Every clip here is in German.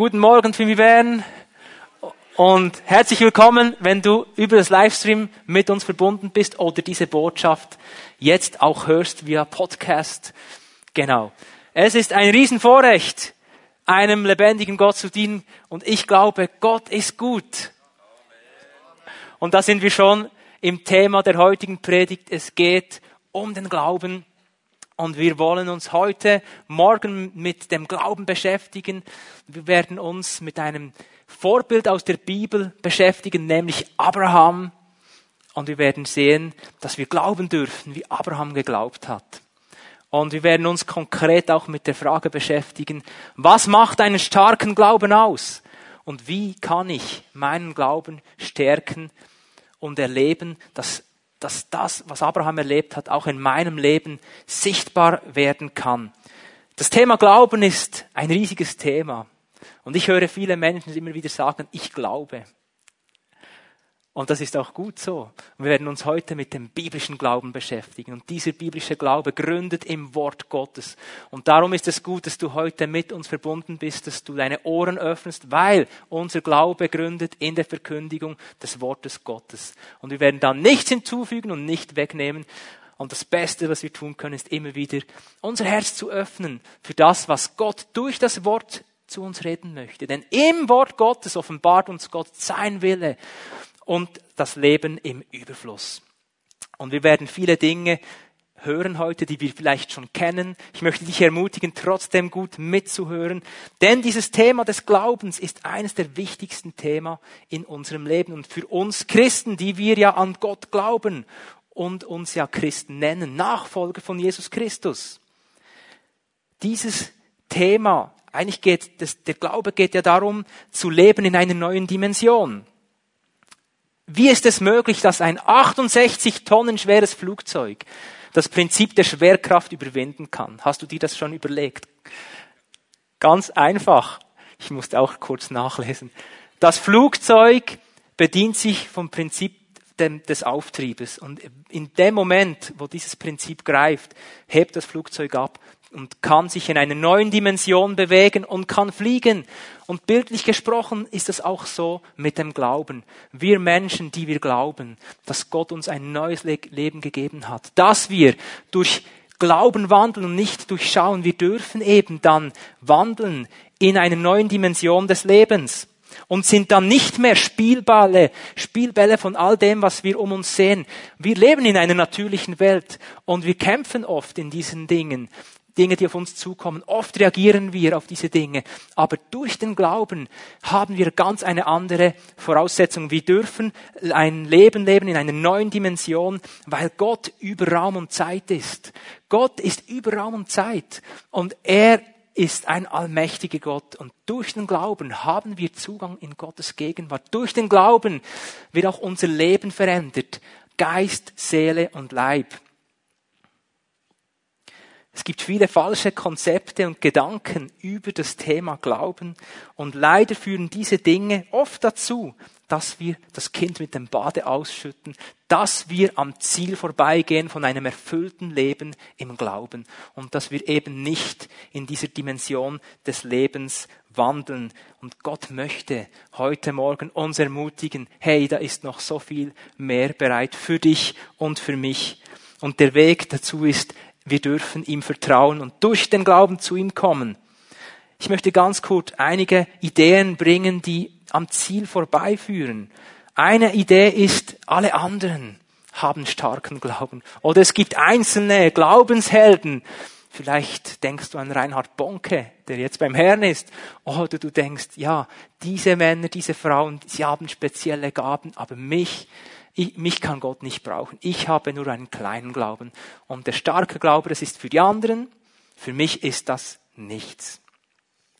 Guten Morgen, Fimi Bern. Und herzlich willkommen, wenn du über das Livestream mit uns verbunden bist oder diese Botschaft jetzt auch hörst via Podcast. Genau. Es ist ein Riesenvorrecht, einem lebendigen Gott zu dienen. Und ich glaube, Gott ist gut. Und da sind wir schon im Thema der heutigen Predigt. Es geht um den Glauben. Und wir wollen uns heute Morgen mit dem Glauben beschäftigen. Wir werden uns mit einem Vorbild aus der Bibel beschäftigen, nämlich Abraham. Und wir werden sehen, dass wir glauben dürfen, wie Abraham geglaubt hat. Und wir werden uns konkret auch mit der Frage beschäftigen, was macht einen starken Glauben aus? Und wie kann ich meinen Glauben stärken und erleben, dass dass das, was Abraham erlebt hat, auch in meinem Leben sichtbar werden kann. Das Thema Glauben ist ein riesiges Thema. Und ich höre viele Menschen immer wieder sagen, ich glaube. Und das ist auch gut so. Und wir werden uns heute mit dem biblischen Glauben beschäftigen. Und dieser biblische Glaube gründet im Wort Gottes. Und darum ist es gut, dass du heute mit uns verbunden bist, dass du deine Ohren öffnest, weil unser Glaube gründet in der Verkündigung des Wortes Gottes. Und wir werden dann nichts hinzufügen und nicht wegnehmen. Und das Beste, was wir tun können, ist immer wieder unser Herz zu öffnen für das, was Gott durch das Wort zu uns reden möchte. Denn im Wort Gottes offenbart uns Gott sein Wille und das Leben im Überfluss. Und wir werden viele Dinge hören heute, die wir vielleicht schon kennen. Ich möchte dich ermutigen, trotzdem gut mitzuhören, denn dieses Thema des Glaubens ist eines der wichtigsten Themen in unserem Leben und für uns Christen, die wir ja an Gott glauben und uns ja Christen nennen, Nachfolger von Jesus Christus. Dieses Thema, eigentlich geht, das, der Glaube geht ja darum, zu leben in einer neuen Dimension. Wie ist es möglich, dass ein 68 Tonnen schweres Flugzeug das Prinzip der Schwerkraft überwinden kann? Hast du dir das schon überlegt? Ganz einfach. Ich musste auch kurz nachlesen. Das Flugzeug bedient sich vom Prinzip des Auftriebes. Und in dem Moment, wo dieses Prinzip greift, hebt das Flugzeug ab und kann sich in einer neuen Dimension bewegen und kann fliegen. Und bildlich gesprochen ist es auch so mit dem Glauben. Wir Menschen, die wir glauben, dass Gott uns ein neues Leben gegeben hat, dass wir durch Glauben wandeln und nicht durchschauen, wir dürfen eben dann wandeln in einer neuen Dimension des Lebens und sind dann nicht mehr Spielbälle, Spielbälle von all dem, was wir um uns sehen. Wir leben in einer natürlichen Welt und wir kämpfen oft in diesen Dingen. Dinge, die auf uns zukommen. Oft reagieren wir auf diese Dinge, aber durch den Glauben haben wir ganz eine andere Voraussetzung. Wir dürfen ein Leben leben in einer neuen Dimension, weil Gott über Raum und Zeit ist. Gott ist über Raum und Zeit und er ist ein allmächtiger Gott und durch den Glauben haben wir Zugang in Gottes Gegenwart. Durch den Glauben wird auch unser Leben verändert. Geist, Seele und Leib. Es gibt viele falsche Konzepte und Gedanken über das Thema Glauben und leider führen diese Dinge oft dazu, dass wir das Kind mit dem Bade ausschütten, dass wir am Ziel vorbeigehen von einem erfüllten Leben im Glauben und dass wir eben nicht in dieser Dimension des Lebens wandeln. Und Gott möchte heute Morgen uns ermutigen, hey, da ist noch so viel mehr bereit für dich und für mich. Und der Weg dazu ist wir dürfen ihm vertrauen und durch den Glauben zu ihm kommen. Ich möchte ganz kurz einige Ideen bringen, die am Ziel vorbeiführen. Eine Idee ist, alle anderen haben starken Glauben. Oder es gibt einzelne Glaubenshelden. Vielleicht denkst du an Reinhard Bonke, der jetzt beim Herrn ist. Oder du denkst, ja, diese Männer, diese Frauen, sie haben spezielle Gaben, aber mich, ich, mich kann Gott nicht brauchen. Ich habe nur einen kleinen Glauben. Und der starke Glaube, das ist für die anderen. Für mich ist das nichts.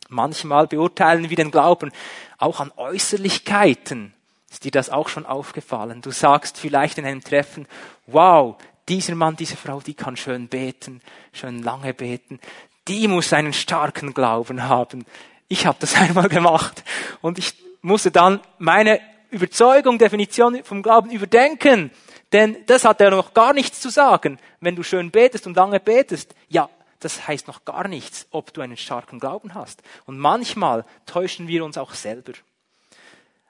Manchmal beurteilen wir den Glauben auch an Äußerlichkeiten. Ist dir das auch schon aufgefallen? Du sagst vielleicht in einem Treffen, wow, dieser Mann, diese Frau, die kann schön beten, schön lange beten. Die muss einen starken Glauben haben. Ich habe das einmal gemacht und ich musste dann meine Überzeugung, Definition vom Glauben überdenken. Denn das hat ja noch gar nichts zu sagen. Wenn du schön betest und lange betest, ja, das heißt noch gar nichts, ob du einen starken Glauben hast. Und manchmal täuschen wir uns auch selber.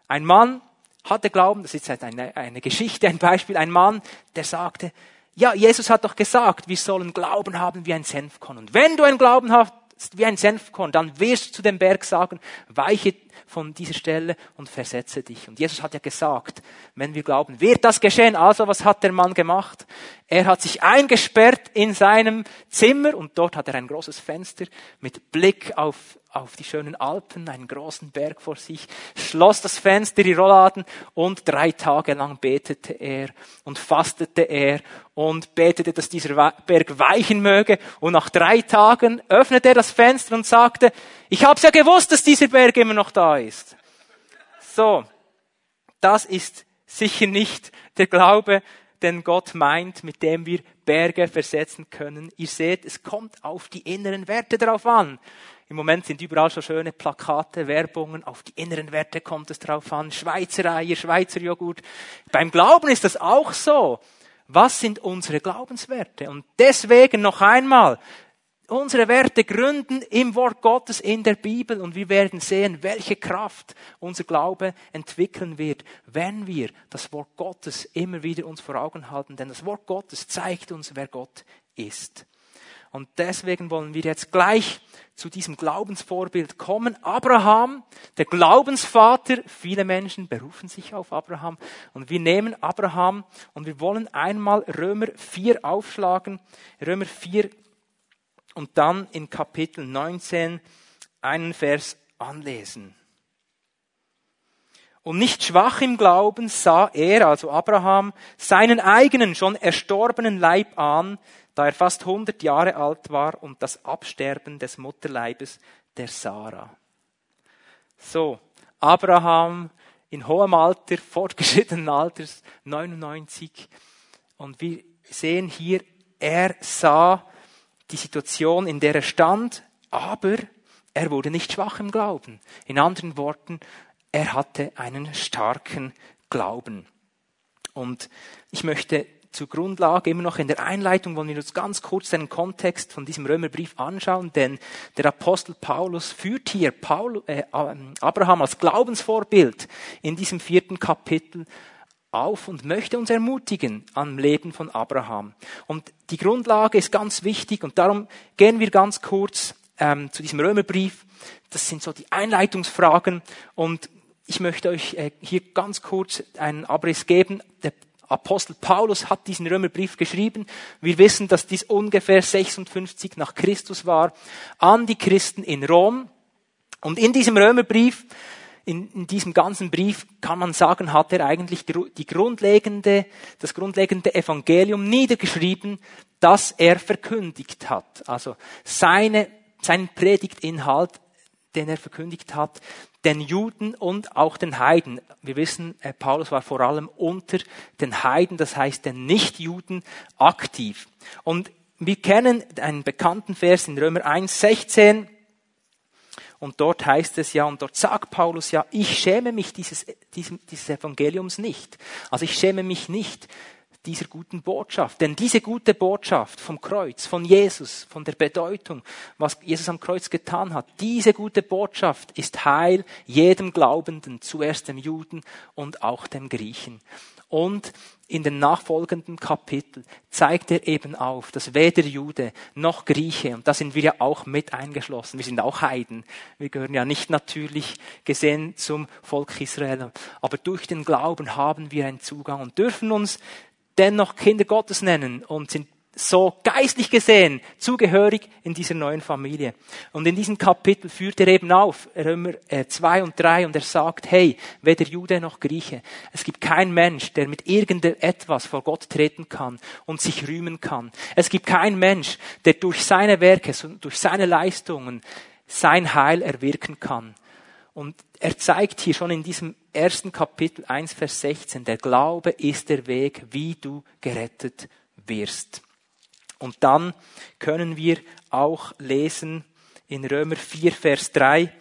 Ein Mann hatte Glauben, das ist jetzt eine, eine Geschichte, ein Beispiel, ein Mann, der sagte, ja, Jesus hat doch gesagt, wir sollen Glauben haben wie ein Senfkorn. Und wenn du einen Glauben hast wie ein Senfkorn, dann wirst du zu dem Berg sagen, weiche von dieser Stelle und versetze dich. Und Jesus hat ja gesagt, wenn wir glauben, wird das geschehen. Also was hat der Mann gemacht? Er hat sich eingesperrt in seinem Zimmer und dort hat er ein großes Fenster mit Blick auf, auf die schönen Alpen, einen großen Berg vor sich, schloss das Fenster, die Rollladen und drei Tage lang betete er und fastete er und betete, dass dieser Berg weichen möge. Und nach drei Tagen öffnete er das Fenster und sagte, ich hab's ja gewusst, dass dieser Berg immer noch da ist. So, das ist sicher nicht der Glaube, den Gott meint, mit dem wir Berge versetzen können. Ihr seht, es kommt auf die inneren Werte drauf an. Im Moment sind überall schon schöne Plakate, Werbungen. Auf die inneren Werte kommt es drauf an. Schweizer Eier, Schweizer Joghurt. Beim Glauben ist das auch so. Was sind unsere Glaubenswerte? Und deswegen noch einmal, unsere Werte gründen im Wort Gottes in der Bibel und wir werden sehen, welche Kraft unser Glaube entwickeln wird, wenn wir das Wort Gottes immer wieder uns vor Augen halten. Denn das Wort Gottes zeigt uns, wer Gott ist. Und deswegen wollen wir jetzt gleich zu diesem Glaubensvorbild kommen. Abraham, der Glaubensvater, viele Menschen berufen sich auf Abraham. Und wir nehmen Abraham und wir wollen einmal Römer 4 aufschlagen. Römer 4 und dann in Kapitel 19 einen Vers anlesen. Und nicht schwach im Glauben sah er, also Abraham, seinen eigenen schon erstorbenen Leib an, da er fast 100 Jahre alt war und das Absterben des Mutterleibes der Sarah. So, Abraham in hohem Alter, fortgeschrittenen Alters, 99. Und wir sehen hier, er sah die Situation, in der er stand, aber er wurde nicht schwach im Glauben. In anderen Worten, er hatte einen starken Glauben. Und ich möchte zur Grundlage immer noch in der Einleitung wollen wir uns ganz kurz den Kontext von diesem Römerbrief anschauen, denn der Apostel Paulus führt hier Paul, äh, Abraham als Glaubensvorbild in diesem vierten Kapitel auf und möchte uns ermutigen am Leben von Abraham. Und die Grundlage ist ganz wichtig und darum gehen wir ganz kurz ähm, zu diesem Römerbrief. Das sind so die Einleitungsfragen und ich möchte euch äh, hier ganz kurz einen Abriss geben. Der Apostel Paulus hat diesen Römerbrief geschrieben. Wir wissen, dass dies ungefähr 56 nach Christus war, an die Christen in Rom. Und in diesem Römerbrief in, in diesem ganzen Brief kann man sagen, hat er eigentlich die, grundlegende, das grundlegende Evangelium niedergeschrieben, das er verkündigt hat. Also seine, sein Predigtinhalt, den er verkündigt hat, den Juden und auch den Heiden. Wir wissen, äh, Paulus war vor allem unter den Heiden, das heißt den Nichtjuden, aktiv. Und wir kennen einen bekannten Vers in Römer 1, 16, und dort heißt es ja, und dort sagt Paulus ja, ich schäme mich dieses, dieses, dieses Evangeliums nicht. Also ich schäme mich nicht dieser guten Botschaft. Denn diese gute Botschaft vom Kreuz, von Jesus, von der Bedeutung, was Jesus am Kreuz getan hat, diese gute Botschaft ist Heil jedem Glaubenden, zuerst dem Juden und auch dem Griechen. Und in den nachfolgenden Kapiteln zeigt er eben auf, dass weder Jude noch Grieche, und da sind wir ja auch mit eingeschlossen, wir sind auch Heiden, wir gehören ja nicht natürlich gesehen zum Volk Israel, aber durch den Glauben haben wir einen Zugang und dürfen uns dennoch Kinder Gottes nennen und sind so geistlich gesehen zugehörig in dieser neuen Familie. Und in diesem Kapitel führt er eben auf, Römer 2 äh, und 3, und er sagt, hey, weder Jude noch Grieche, es gibt keinen Mensch, der mit irgendetwas vor Gott treten kann und sich rühmen kann. Es gibt keinen Mensch, der durch seine Werke, durch seine Leistungen sein Heil erwirken kann. Und er zeigt hier schon in diesem ersten Kapitel 1, Vers 16, der Glaube ist der Weg, wie du gerettet wirst. Und dann können wir auch lesen in Römer 4, Vers 3,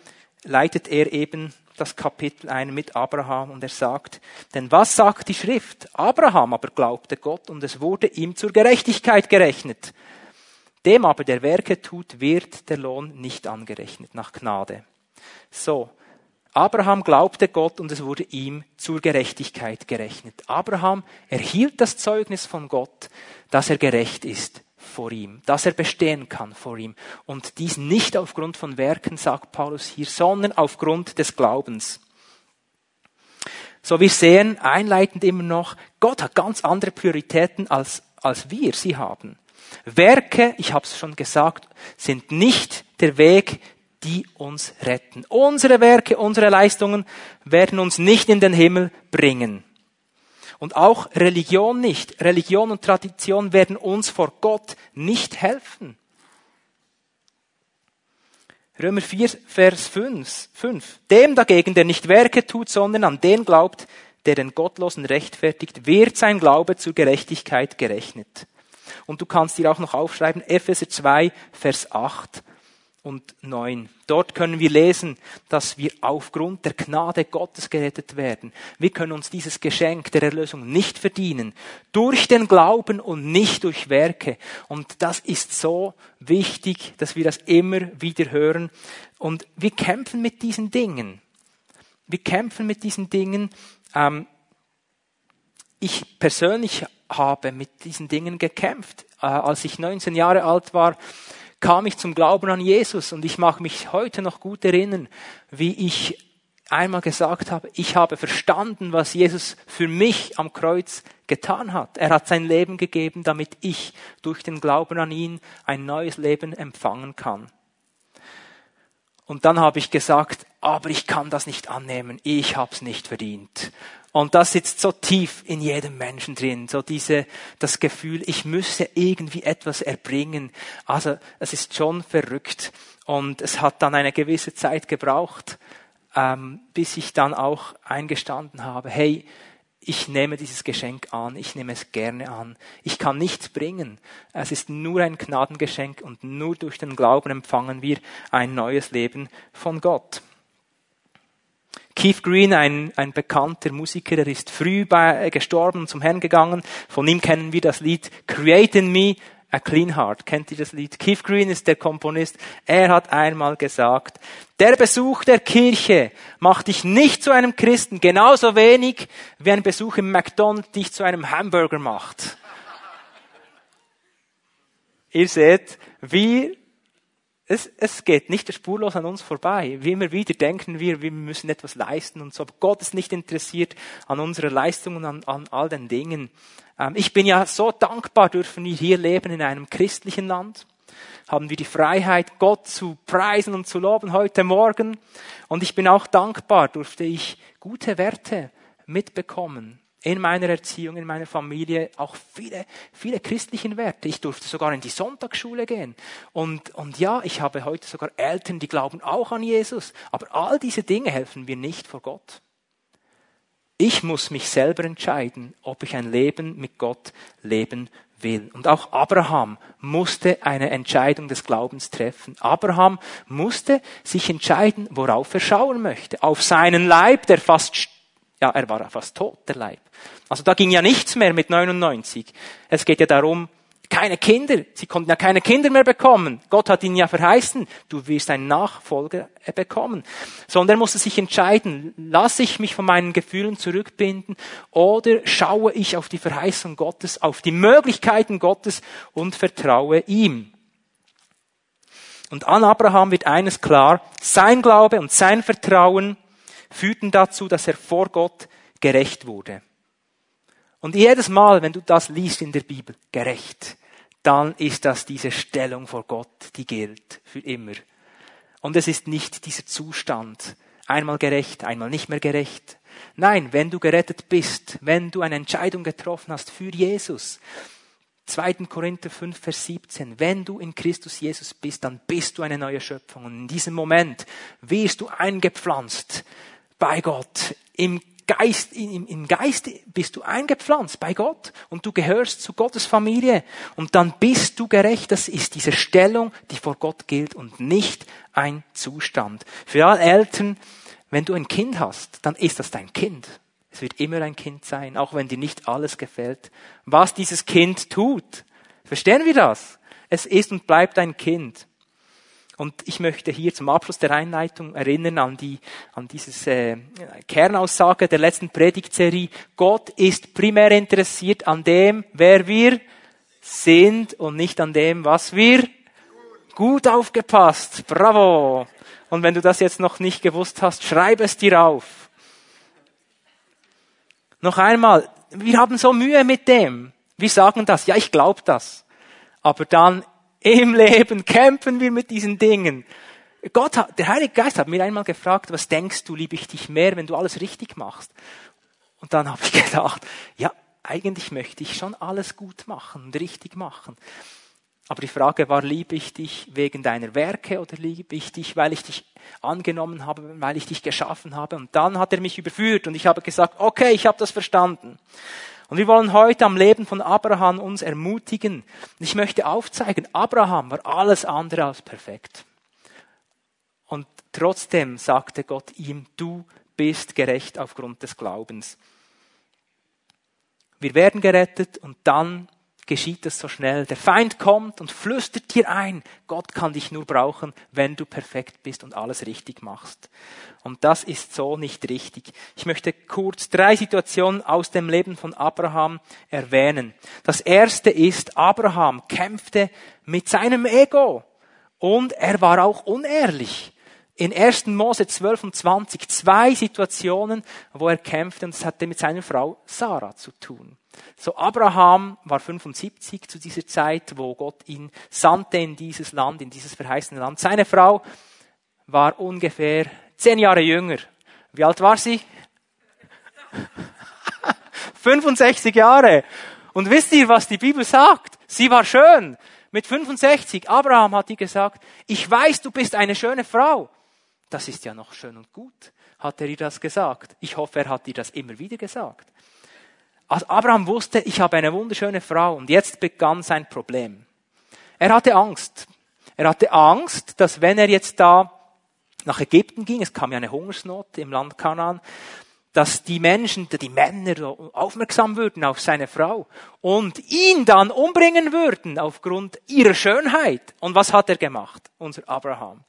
leitet er eben das Kapitel ein mit Abraham und er sagt, denn was sagt die Schrift? Abraham aber glaubte Gott und es wurde ihm zur Gerechtigkeit gerechnet. Dem aber, der Werke tut, wird der Lohn nicht angerechnet nach Gnade. So. Abraham glaubte Gott und es wurde ihm zur Gerechtigkeit gerechnet. Abraham erhielt das Zeugnis von Gott, dass er gerecht ist vor ihm, dass er bestehen kann vor ihm. Und dies nicht aufgrund von Werken, sagt Paulus hier, sondern aufgrund des Glaubens. So, wir sehen einleitend immer noch, Gott hat ganz andere Prioritäten als, als wir sie haben. Werke, ich habe es schon gesagt, sind nicht der Weg, die uns retten. Unsere Werke, unsere Leistungen werden uns nicht in den Himmel bringen. Und auch Religion nicht. Religion und Tradition werden uns vor Gott nicht helfen. Römer 4, Vers 5, 5. Dem dagegen, der nicht Werke tut, sondern an den glaubt, der den Gottlosen rechtfertigt, wird sein Glaube zur Gerechtigkeit gerechnet. Und du kannst dir auch noch aufschreiben, Epheser 2, Vers 8 und 9. Dort können wir lesen, dass wir aufgrund der Gnade Gottes gerettet werden. Wir können uns dieses Geschenk der Erlösung nicht verdienen. Durch den Glauben und nicht durch Werke. Und das ist so wichtig, dass wir das immer wieder hören. Und wir kämpfen mit diesen Dingen. Wir kämpfen mit diesen Dingen. Ähm, ich persönlich habe mit diesen Dingen gekämpft. Äh, als ich 19 Jahre alt war, kam ich zum Glauben an Jesus und ich mag mich heute noch gut erinnern, wie ich einmal gesagt habe, ich habe verstanden, was Jesus für mich am Kreuz getan hat. Er hat sein Leben gegeben, damit ich durch den Glauben an ihn ein neues Leben empfangen kann. Und dann habe ich gesagt, aber ich kann das nicht annehmen, ich habe es nicht verdient. Und das sitzt so tief in jedem Menschen drin, so diese, das Gefühl, ich müsse irgendwie etwas erbringen. Also es ist schon verrückt. Und es hat dann eine gewisse Zeit gebraucht, ähm, bis ich dann auch eingestanden habe, hey, ich nehme dieses Geschenk an, ich nehme es gerne an. Ich kann nichts bringen. Es ist nur ein Gnadengeschenk und nur durch den Glauben empfangen wir ein neues Leben von Gott. Keith Green, ein, ein bekannter Musiker, der ist früh bei, äh, gestorben und zum Herrn gegangen. Von ihm kennen wir das Lied Create in Me a Clean Heart. Kennt ihr das Lied? Keith Green ist der Komponist. Er hat einmal gesagt, der Besuch der Kirche macht dich nicht zu einem Christen, genauso wenig wie ein Besuch im McDonald's dich zu einem Hamburger macht. Ihr seht, wie es, es geht nicht spurlos an uns vorbei. Wie immer wieder denken wir, wir müssen etwas leisten und so. Gott ist nicht interessiert an unserer Leistung und an, an all den Dingen. Ähm, ich bin ja so dankbar, dürfen wir hier leben in einem christlichen Land. Haben wir die Freiheit, Gott zu preisen und zu loben heute Morgen. Und ich bin auch dankbar, durfte ich gute Werte mitbekommen in meiner Erziehung, in meiner Familie auch viele, viele christlichen Werte. Ich durfte sogar in die Sonntagsschule gehen. Und, und ja, ich habe heute sogar Eltern, die glauben auch an Jesus. Aber all diese Dinge helfen mir nicht vor Gott. Ich muss mich selber entscheiden, ob ich ein Leben mit Gott leben will. Und auch Abraham musste eine Entscheidung des Glaubens treffen. Abraham musste sich entscheiden, worauf er schauen möchte. Auf seinen Leib, der fast ja, er war fast tot, der Leib. Also da ging ja nichts mehr mit 99. Es geht ja darum, keine Kinder. Sie konnten ja keine Kinder mehr bekommen. Gott hat ihnen ja verheißen, du wirst einen Nachfolger bekommen. Sondern er musste sich entscheiden, lasse ich mich von meinen Gefühlen zurückbinden oder schaue ich auf die Verheißung Gottes, auf die Möglichkeiten Gottes und vertraue ihm. Und an Abraham wird eines klar, sein Glaube und sein Vertrauen führten dazu, dass er vor Gott gerecht wurde. Und jedes Mal, wenn du das liest in der Bibel, gerecht, dann ist das diese Stellung vor Gott, die gilt für immer. Und es ist nicht dieser Zustand, einmal gerecht, einmal nicht mehr gerecht. Nein, wenn du gerettet bist, wenn du eine Entscheidung getroffen hast für Jesus, 2. Korinther 5, Vers 17. Wenn du in Christus Jesus bist, dann bist du eine neue Schöpfung. Und in diesem Moment wirst du eingepflanzt bei Gott. Im Geist, im, im Geist bist du eingepflanzt bei Gott und du gehörst zu Gottes Familie und dann bist du gerecht. Das ist diese Stellung, die vor Gott gilt und nicht ein Zustand. Für alle Eltern, wenn du ein Kind hast, dann ist das dein Kind. Es wird immer ein Kind sein, auch wenn dir nicht alles gefällt. Was dieses Kind tut, verstehen wir das? Es ist und bleibt ein Kind. Und ich möchte hier zum Abschluss der Einleitung erinnern an die, an dieses äh, Kernaussage der letzten Predigtserie. Gott ist primär interessiert an dem, wer wir sind und nicht an dem, was wir gut aufgepasst. Bravo. Und wenn du das jetzt noch nicht gewusst hast, schreib es dir auf. Noch einmal, wir haben so Mühe mit dem. Wir sagen das, ja, ich glaube das. Aber dann im Leben kämpfen wir mit diesen Dingen. Gott hat, der Heilige Geist hat mir einmal gefragt, was denkst du, liebe ich dich mehr, wenn du alles richtig machst? Und dann habe ich gedacht, ja, eigentlich möchte ich schon alles gut machen und richtig machen. Aber die Frage war, liebe ich dich wegen deiner Werke oder liebe ich dich, weil ich dich angenommen habe, weil ich dich geschaffen habe? Und dann hat er mich überführt und ich habe gesagt, okay, ich habe das verstanden. Und wir wollen heute am Leben von Abraham uns ermutigen. Und ich möchte aufzeigen, Abraham war alles andere als perfekt. Und trotzdem sagte Gott ihm, du bist gerecht aufgrund des Glaubens. Wir werden gerettet und dann geschieht es so schnell. Der Feind kommt und flüstert dir ein, Gott kann dich nur brauchen, wenn du perfekt bist und alles richtig machst. Und das ist so nicht richtig. Ich möchte kurz drei Situationen aus dem Leben von Abraham erwähnen. Das erste ist, Abraham kämpfte mit seinem Ego und er war auch unehrlich. In 1. Mose 12 und 20 zwei Situationen, wo er kämpfte und es hatte mit seiner Frau Sarah zu tun. So Abraham war 75 zu dieser Zeit, wo Gott ihn sandte in dieses Land, in dieses verheißene Land. Seine Frau war ungefähr zehn Jahre jünger. Wie alt war sie? 65 Jahre. Und wisst ihr, was die Bibel sagt? Sie war schön. Mit 65. Abraham hat ihr gesagt, ich weiß, du bist eine schöne Frau. Das ist ja noch schön und gut, hat er ihr das gesagt. Ich hoffe, er hat ihr das immer wieder gesagt. Also Abraham wusste, ich habe eine wunderschöne Frau und jetzt begann sein Problem. Er hatte Angst. Er hatte Angst, dass wenn er jetzt da nach Ägypten ging, es kam ja eine Hungersnot im Land Kanaan, dass die Menschen, die Männer aufmerksam würden auf seine Frau und ihn dann umbringen würden aufgrund ihrer Schönheit. Und was hat er gemacht, unser Abraham?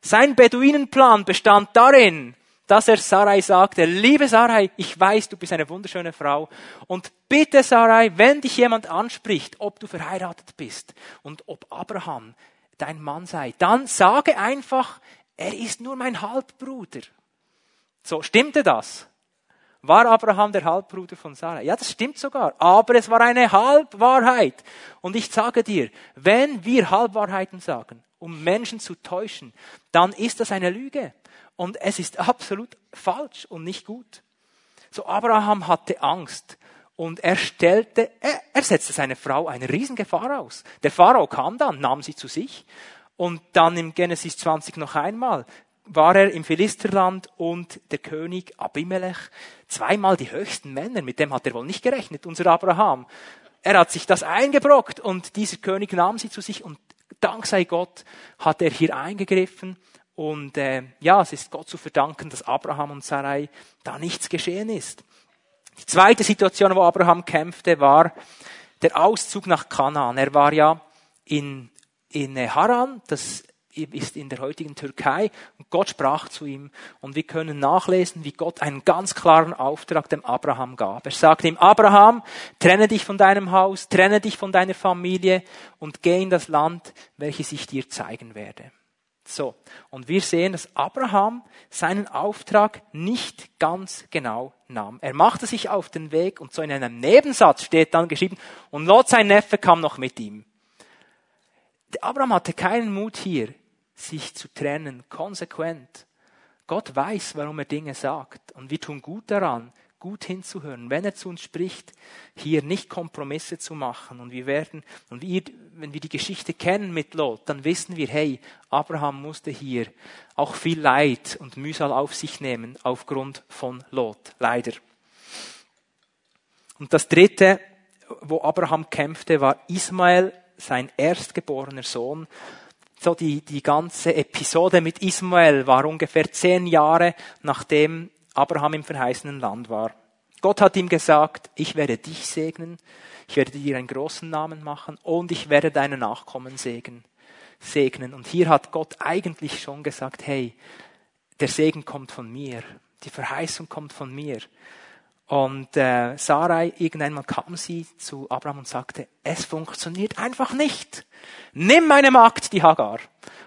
Sein Beduinenplan bestand darin, dass er Sarai sagte, liebe Sarai, ich weiß, du bist eine wunderschöne Frau und bitte Sarai, wenn dich jemand anspricht, ob du verheiratet bist und ob Abraham dein Mann sei, dann sage einfach, er ist nur mein Halbbruder. So, stimmte das? War Abraham der Halbbruder von Sarai? Ja, das stimmt sogar. Aber es war eine Halbwahrheit. Und ich sage dir, wenn wir Halbwahrheiten sagen, um Menschen zu täuschen, dann ist das eine Lüge. Und es ist absolut falsch und nicht gut. So Abraham hatte Angst und er stellte, er, er setzte seine Frau eine Riesengefahr aus. Der Pharao kam dann, nahm sie zu sich und dann im Genesis 20 noch einmal war er im Philisterland und der König Abimelech, zweimal die höchsten Männer, mit dem hat er wohl nicht gerechnet, unser Abraham. Er hat sich das eingebrockt und dieser König nahm sie zu sich und dank sei Gott hat er hier eingegriffen und äh, ja, es ist Gott zu verdanken, dass Abraham und Sarai da nichts geschehen ist. Die zweite Situation, wo Abraham kämpfte, war der Auszug nach Kanaan. Er war ja in, in Haran, das ist in der heutigen Türkei, und Gott sprach zu ihm. Und wir können nachlesen, wie Gott einen ganz klaren Auftrag dem Abraham gab. Er sagte ihm, Abraham, trenne dich von deinem Haus, trenne dich von deiner Familie und geh in das Land, welches ich dir zeigen werde. So. Und wir sehen, dass Abraham seinen Auftrag nicht ganz genau nahm. Er machte sich auf den Weg und so in einem Nebensatz steht dann geschrieben, und Lot, sein Neffe, kam noch mit ihm. Abraham hatte keinen Mut hier, sich zu trennen, konsequent. Gott weiß, warum er Dinge sagt. Und wir tun gut daran, gut hinzuhören, wenn er zu uns spricht, hier nicht Kompromisse zu machen. Und wir werden, und wir, wenn wir die Geschichte kennen mit Lot, dann wissen wir, hey, Abraham musste hier auch viel Leid und Mühsal auf sich nehmen aufgrund von Lot. Leider. Und das dritte, wo Abraham kämpfte, war Ismael, sein erstgeborener Sohn. So die, die ganze Episode mit Ismael war ungefähr zehn Jahre nachdem Abraham im verheißenen Land war. Gott hat ihm gesagt, ich werde dich segnen, ich werde dir einen großen Namen machen und ich werde deine Nachkommen segnen. segnen. Und hier hat Gott eigentlich schon gesagt, hey, der Segen kommt von mir, die Verheißung kommt von mir. Und äh, Sarai, irgendeinmal kam sie zu Abraham und sagte, es funktioniert einfach nicht. Nimm meine Magd, die Hagar,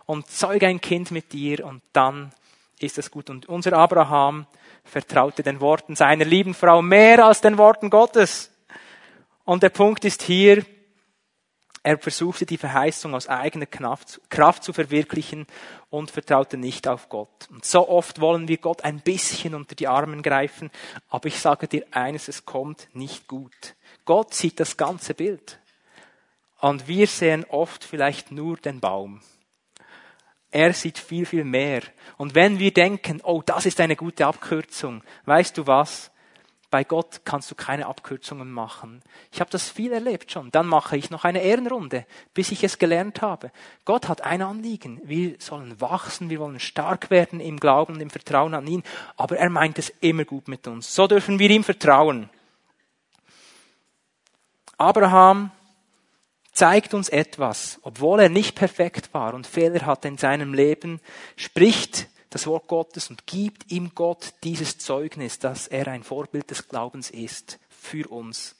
und zeuge ein Kind mit dir und dann ist es gut. Und unser Abraham vertraute den Worten seiner lieben Frau mehr als den Worten Gottes. Und der Punkt ist hier, er versuchte die Verheißung aus eigener Kraft zu verwirklichen und vertraute nicht auf Gott. Und so oft wollen wir Gott ein bisschen unter die Armen greifen, aber ich sage dir eines, es kommt nicht gut. Gott sieht das ganze Bild. Und wir sehen oft vielleicht nur den Baum. Er sieht viel, viel mehr. Und wenn wir denken, oh, das ist eine gute Abkürzung, weißt du was? Bei Gott kannst du keine Abkürzungen machen. Ich habe das viel erlebt schon. Dann mache ich noch eine Ehrenrunde, bis ich es gelernt habe. Gott hat ein Anliegen. Wir sollen wachsen, wir wollen stark werden im Glauben und im Vertrauen an ihn. Aber er meint es immer gut mit uns. So dürfen wir ihm vertrauen. Abraham zeigt uns etwas, obwohl er nicht perfekt war und Fehler hatte in seinem Leben, spricht das Wort Gottes und gibt ihm Gott dieses Zeugnis, dass er ein Vorbild des Glaubens ist für uns.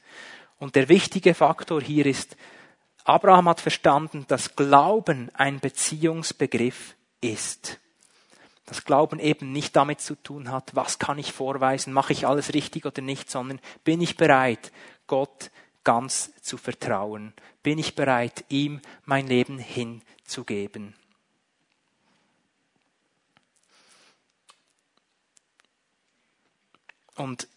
Und der wichtige Faktor hier ist, Abraham hat verstanden, dass Glauben ein Beziehungsbegriff ist. Dass Glauben eben nicht damit zu tun hat, was kann ich vorweisen, mache ich alles richtig oder nicht, sondern bin ich bereit, Gott ganz zu vertrauen? Bin ich bereit, ihm mein Leben hinzugeben? Und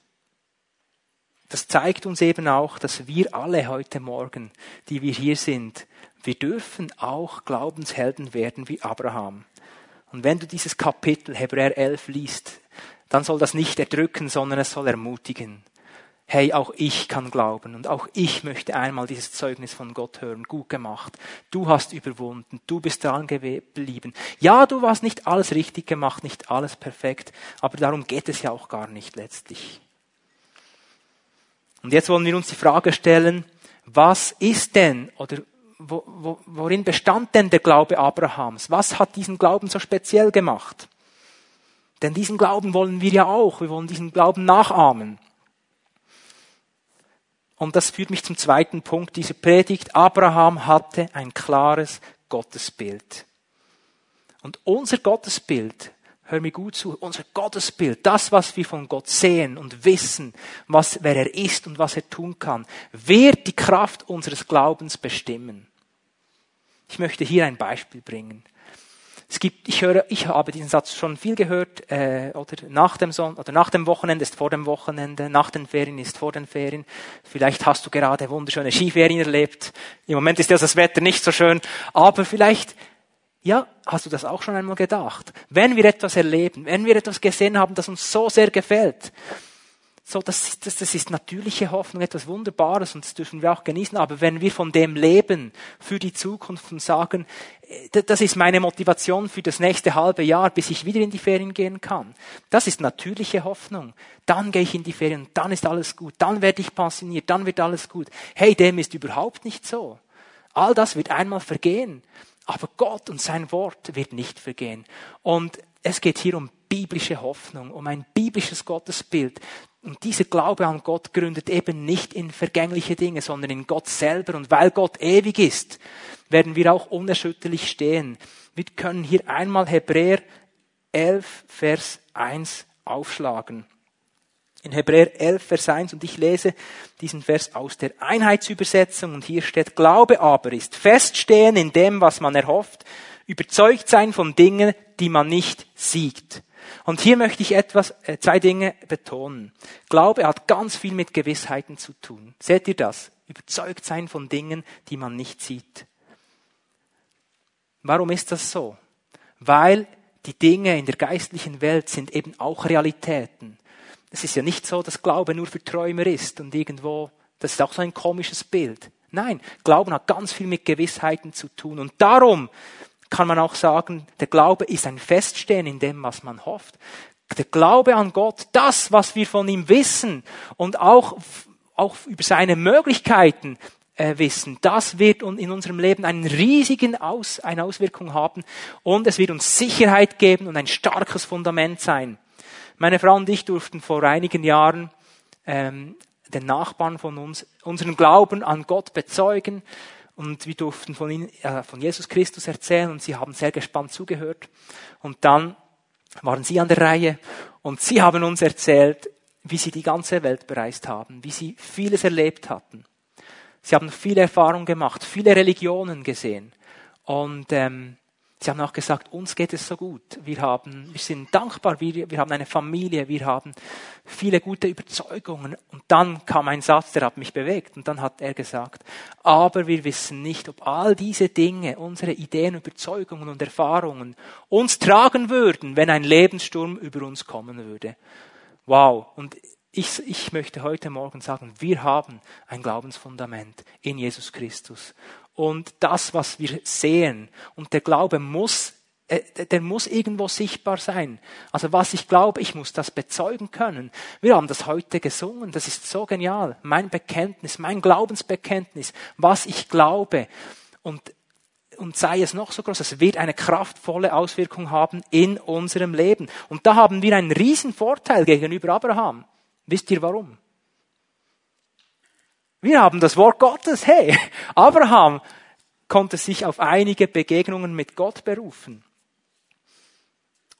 das zeigt uns eben auch, dass wir alle heute Morgen, die wir hier sind, wir dürfen auch Glaubenshelden werden wie Abraham. Und wenn du dieses Kapitel Hebräer 11 liest, dann soll das nicht erdrücken, sondern es soll ermutigen hey, auch ich kann glauben und auch ich möchte einmal dieses Zeugnis von Gott hören. Gut gemacht. Du hast überwunden. Du bist dran geblieben. Ja, du hast nicht alles richtig gemacht, nicht alles perfekt, aber darum geht es ja auch gar nicht letztlich. Und jetzt wollen wir uns die Frage stellen, was ist denn oder wo, wo, worin bestand denn der Glaube Abrahams? Was hat diesen Glauben so speziell gemacht? Denn diesen Glauben wollen wir ja auch. Wir wollen diesen Glauben nachahmen. Und das führt mich zum zweiten Punkt dieser Predigt. Abraham hatte ein klares Gottesbild. Und unser Gottesbild, hör mir gut zu, unser Gottesbild, das, was wir von Gott sehen und wissen, was, wer er ist und was er tun kann, wird die Kraft unseres Glaubens bestimmen. Ich möchte hier ein Beispiel bringen. Es gibt, ich höre, ich habe diesen Satz schon viel gehört, äh, oder nach dem Son oder nach dem Wochenende ist vor dem Wochenende, nach den Ferien ist vor den Ferien. Vielleicht hast du gerade wunderschöne Skiferien erlebt. Im Moment ist ja das Wetter nicht so schön, aber vielleicht ja, hast du das auch schon einmal gedacht? Wenn wir etwas erleben, wenn wir etwas gesehen haben, das uns so sehr gefällt, so, das, das, das ist natürliche Hoffnung, etwas Wunderbares und das dürfen wir auch genießen. Aber wenn wir von dem leben für die Zukunft und sagen, äh, das ist meine Motivation für das nächste halbe Jahr, bis ich wieder in die Ferien gehen kann. Das ist natürliche Hoffnung. Dann gehe ich in die Ferien, dann ist alles gut, dann werde ich pensioniert, dann wird alles gut. Hey, dem ist überhaupt nicht so. All das wird einmal vergehen. Aber Gott und sein Wort wird nicht vergehen. Und es geht hier um biblische Hoffnung, um ein biblisches Gottesbild. Und dieser Glaube an Gott gründet eben nicht in vergängliche Dinge, sondern in Gott selber. Und weil Gott ewig ist, werden wir auch unerschütterlich stehen. Wir können hier einmal Hebräer 11, Vers 1 aufschlagen. In Hebräer 11, Vers 1, und ich lese diesen Vers aus der Einheitsübersetzung, und hier steht, Glaube aber ist feststehen in dem, was man erhofft, überzeugt sein von Dingen, die man nicht sieht. Und hier möchte ich etwas, äh, zwei Dinge betonen. Glaube hat ganz viel mit Gewissheiten zu tun. Seht ihr das? Überzeugt sein von Dingen, die man nicht sieht. Warum ist das so? Weil die Dinge in der geistlichen Welt sind eben auch Realitäten. Es ist ja nicht so, dass Glaube nur für Träumer ist und irgendwo, das ist auch so ein komisches Bild. Nein, Glauben hat ganz viel mit Gewissheiten zu tun. Und darum kann man auch sagen, der Glaube ist ein Feststehen in dem, was man hofft. der Glaube an Gott, das, was wir von ihm wissen und auch, auch über seine Möglichkeiten äh, wissen, das wird in unserem Leben einen riesigen Aus, eine Auswirkung haben und es wird uns Sicherheit geben und ein starkes Fundament sein. Meine Frau und ich durften vor einigen Jahren ähm, den Nachbarn von uns unseren Glauben an Gott bezeugen und wir durften von, ihnen, äh, von Jesus Christus erzählen und sie haben sehr gespannt zugehört. Und dann waren sie an der Reihe und sie haben uns erzählt, wie sie die ganze Welt bereist haben, wie sie vieles erlebt hatten. Sie haben viele Erfahrungen gemacht, viele Religionen gesehen. Und ähm, Sie haben auch gesagt, uns geht es so gut. Wir haben, wir sind dankbar, wir, wir haben eine Familie, wir haben viele gute Überzeugungen. Und dann kam ein Satz, der hat mich bewegt. Und dann hat er gesagt, aber wir wissen nicht, ob all diese Dinge, unsere Ideen, Überzeugungen und Erfahrungen uns tragen würden, wenn ein Lebenssturm über uns kommen würde. Wow. Und ich, ich möchte heute Morgen sagen, wir haben ein Glaubensfundament in Jesus Christus und das, was wir sehen. Und der Glaube muss, äh, der muss irgendwo sichtbar sein. Also was ich glaube, ich muss das bezeugen können. Wir haben das heute gesungen, das ist so genial. Mein Bekenntnis, mein Glaubensbekenntnis, was ich glaube. Und und sei es noch so groß, es wird eine kraftvolle Auswirkung haben in unserem Leben. Und da haben wir einen riesen Vorteil gegenüber Abraham. Wisst ihr warum? Wir haben das Wort Gottes. Hey, Abraham konnte sich auf einige Begegnungen mit Gott berufen.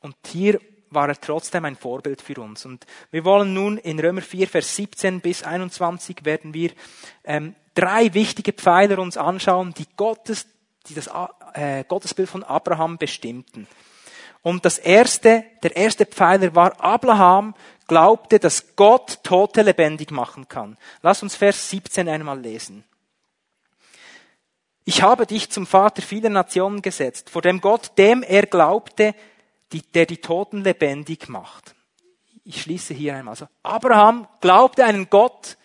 Und hier war er trotzdem ein Vorbild für uns. Und wir wollen nun in Römer 4, Vers 17 bis 21 werden wir ähm, drei wichtige Pfeiler uns anschauen, die Gottes, die das äh, Gottesbild von Abraham bestimmten. Und das erste, der erste Pfeiler war, Abraham glaubte, dass Gott Tote lebendig machen kann. Lass uns Vers 17 einmal lesen. Ich habe dich zum Vater vieler Nationen gesetzt, vor dem Gott, dem er glaubte, die, der die Toten lebendig macht. Ich schließe hier einmal. Also Abraham glaubte einen Gott,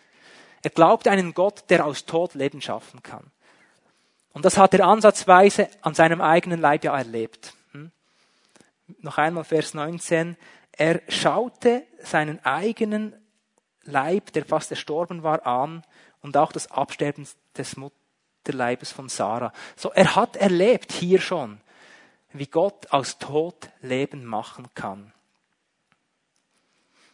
er glaubte einen Gott, der aus Tod Leben schaffen kann. Und das hat er ansatzweise an seinem eigenen Leib ja erlebt. Noch einmal Vers 19. Er schaute seinen eigenen Leib, der fast erstorben war, an und auch das Absterben des Mutterleibes von Sarah. So, er hat erlebt hier schon, wie Gott aus Tod Leben machen kann.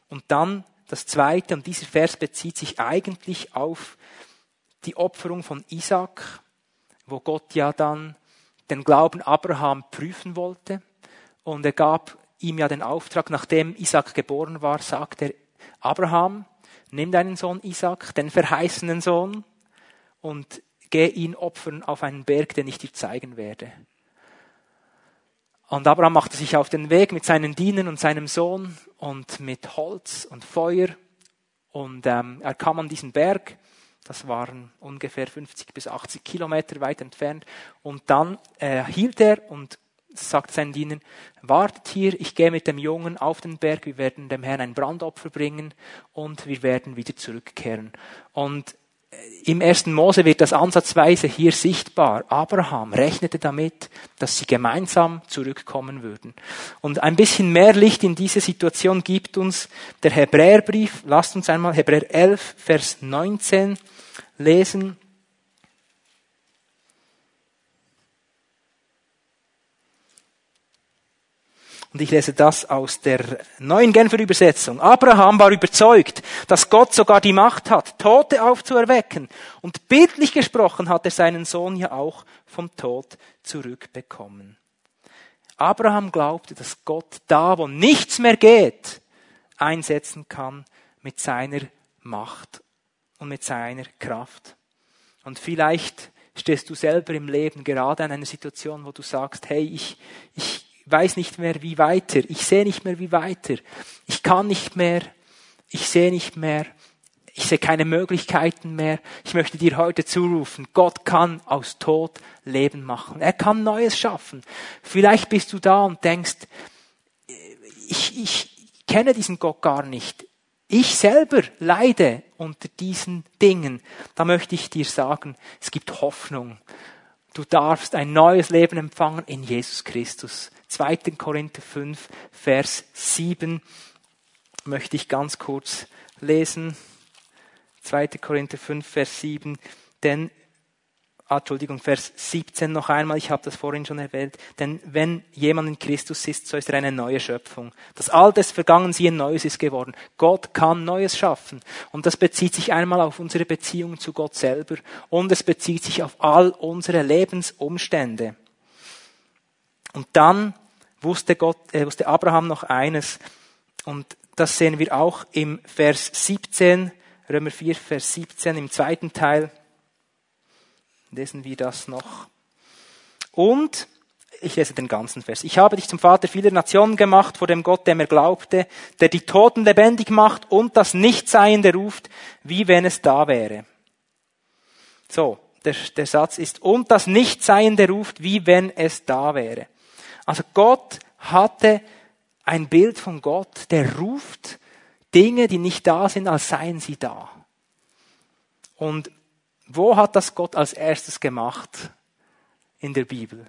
Und dann das zweite, und dieser Vers bezieht sich eigentlich auf die Opferung von Isaac, wo Gott ja dann den Glauben Abraham prüfen wollte. Und er gab ihm ja den Auftrag, nachdem Isaac geboren war, sagt er, Abraham, nimm deinen Sohn Isaac, den verheißenen Sohn, und geh ihn opfern auf einen Berg, den ich dir zeigen werde. Und Abraham machte sich auf den Weg mit seinen Dienern und seinem Sohn und mit Holz und Feuer. Und ähm, er kam an diesen Berg. Das waren ungefähr 50 bis 80 Kilometer weit entfernt. Und dann äh, hielt er und sagt seinen Dienern, wartet hier, ich gehe mit dem Jungen auf den Berg, wir werden dem Herrn ein Brandopfer bringen und wir werden wieder zurückkehren. Und äh, im ersten Mose wird das ansatzweise hier sichtbar. Abraham rechnete damit, dass sie gemeinsam zurückkommen würden. Und ein bisschen mehr Licht in diese Situation gibt uns der Hebräerbrief. Lasst uns einmal Hebräer 11, Vers 19 lesen. Und ich lese das aus der neuen Genfer Übersetzung. Abraham war überzeugt, dass Gott sogar die Macht hat, Tote aufzuerwecken. Und bildlich gesprochen hat er seinen Sohn ja auch vom Tod zurückbekommen. Abraham glaubte, dass Gott da, wo nichts mehr geht, einsetzen kann mit seiner Macht und mit seiner Kraft. Und vielleicht stehst du selber im Leben gerade an einer Situation, wo du sagst, hey, ich, ich weiß nicht mehr, wie weiter. Ich sehe nicht mehr, wie weiter. Ich kann nicht mehr. Ich sehe nicht mehr. Ich sehe keine Möglichkeiten mehr. Ich möchte dir heute zurufen, Gott kann aus Tod Leben machen. Er kann Neues schaffen. Vielleicht bist du da und denkst, ich, ich kenne diesen Gott gar nicht. Ich selber leide unter diesen Dingen. Da möchte ich dir sagen, es gibt Hoffnung. Du darfst ein neues Leben empfangen in Jesus Christus 2. Korinther 5, Vers 7 möchte ich ganz kurz lesen. 2. Korinther 5, Vers 7. Denn Ah, Entschuldigung, Vers 17 noch einmal, ich habe das vorhin schon erwähnt, denn wenn jemand in Christus ist, so ist er eine neue Schöpfung. Das Alte ist vergangen, siehe, Neues ist geworden. Gott kann Neues schaffen. Und das bezieht sich einmal auf unsere Beziehung zu Gott selber und es bezieht sich auf all unsere Lebensumstände. Und dann wusste Gott, äh, wusste Abraham noch eines, und das sehen wir auch im Vers 17, Römer 4, Vers 17, im zweiten Teil lesen wir das noch. Und, ich lese den ganzen Vers. Ich habe dich zum Vater vieler Nationen gemacht, vor dem Gott, dem er glaubte, der die Toten lebendig macht und das Nichtseiende ruft, wie wenn es da wäre. So, der, der Satz ist, und das Nichtseiende ruft, wie wenn es da wäre. Also Gott hatte ein Bild von Gott, der ruft Dinge, die nicht da sind, als seien sie da. Und wo hat das Gott als erstes gemacht in der Bibel?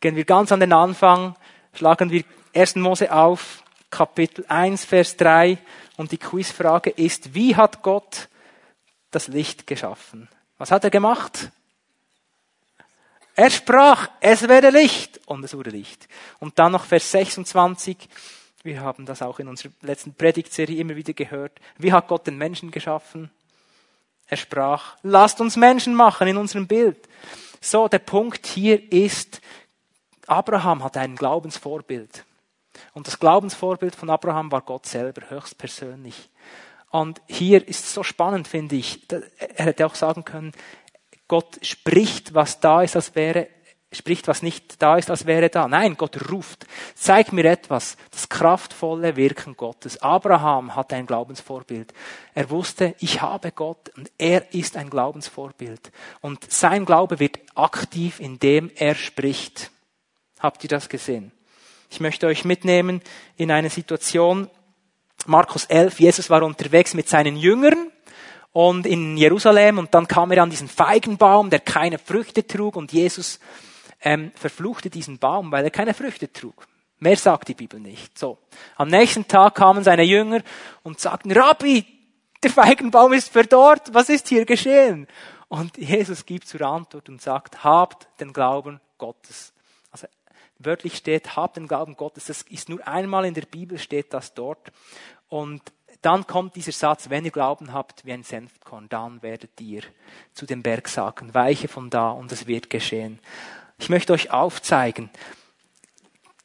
Gehen wir ganz an den Anfang, schlagen wir 1. Mose auf, Kapitel 1, Vers 3 und die Quizfrage ist, wie hat Gott das Licht geschaffen? Was hat er gemacht? Er sprach, es werde Licht und es wurde Licht. Und dann noch Vers 26, wir haben das auch in unserer letzten Predigtserie immer wieder gehört. Wie hat Gott den Menschen geschaffen? Er sprach, lasst uns Menschen machen in unserem Bild. So, der Punkt hier ist, Abraham hat ein Glaubensvorbild. Und das Glaubensvorbild von Abraham war Gott selber, höchstpersönlich. Und hier ist es so spannend, finde ich. Er hätte auch sagen können, Gott spricht, was da ist, als wäre spricht, was nicht da ist, als wäre da. Nein, Gott ruft. Zeig mir etwas, das kraftvolle Wirken Gottes. Abraham hatte ein Glaubensvorbild. Er wusste, ich habe Gott und er ist ein Glaubensvorbild. Und sein Glaube wird aktiv, indem er spricht. Habt ihr das gesehen? Ich möchte euch mitnehmen in eine Situation. Markus 11, Jesus war unterwegs mit seinen Jüngern und in Jerusalem und dann kam er an diesen Feigenbaum, der keine Früchte trug und Jesus ähm, verfluchte diesen Baum, weil er keine Früchte trug. Mehr sagt die Bibel nicht. So. Am nächsten Tag kamen seine Jünger und sagten, Rabbi, der Feigenbaum ist verdorrt, was ist hier geschehen? Und Jesus gibt zur Antwort und sagt, habt den Glauben Gottes. Also wörtlich steht, habt den Glauben Gottes. Das ist nur einmal in der Bibel steht das dort. Und dann kommt dieser Satz, wenn ihr Glauben habt wie ein Senfkorn, dann werdet ihr zu dem Berg sagen, weiche von da und es wird geschehen. Ich möchte euch aufzeigen,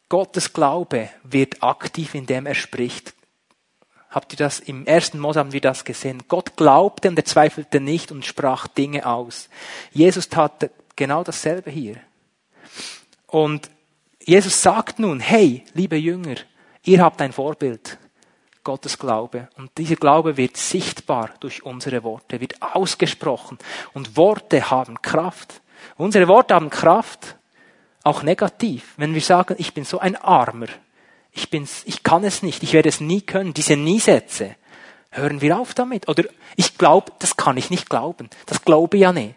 Gottes Glaube wird aktiv, indem er spricht. Habt ihr das im ersten Mose haben wir das gesehen? Gott glaubte und er zweifelte nicht und sprach Dinge aus. Jesus tat genau dasselbe hier. Und Jesus sagt nun, hey, liebe Jünger, ihr habt ein Vorbild. Gottes Glaube. Und dieser Glaube wird sichtbar durch unsere Worte, wird ausgesprochen. Und Worte haben Kraft. Unsere Worte haben Kraft, auch negativ. Wenn wir sagen, ich bin so ein Armer, ich bin's, ich kann es nicht, ich werde es nie können, diese Nie-Sätze, hören wir auf damit. Oder ich glaube, das kann ich nicht glauben. Das glaube ja nicht.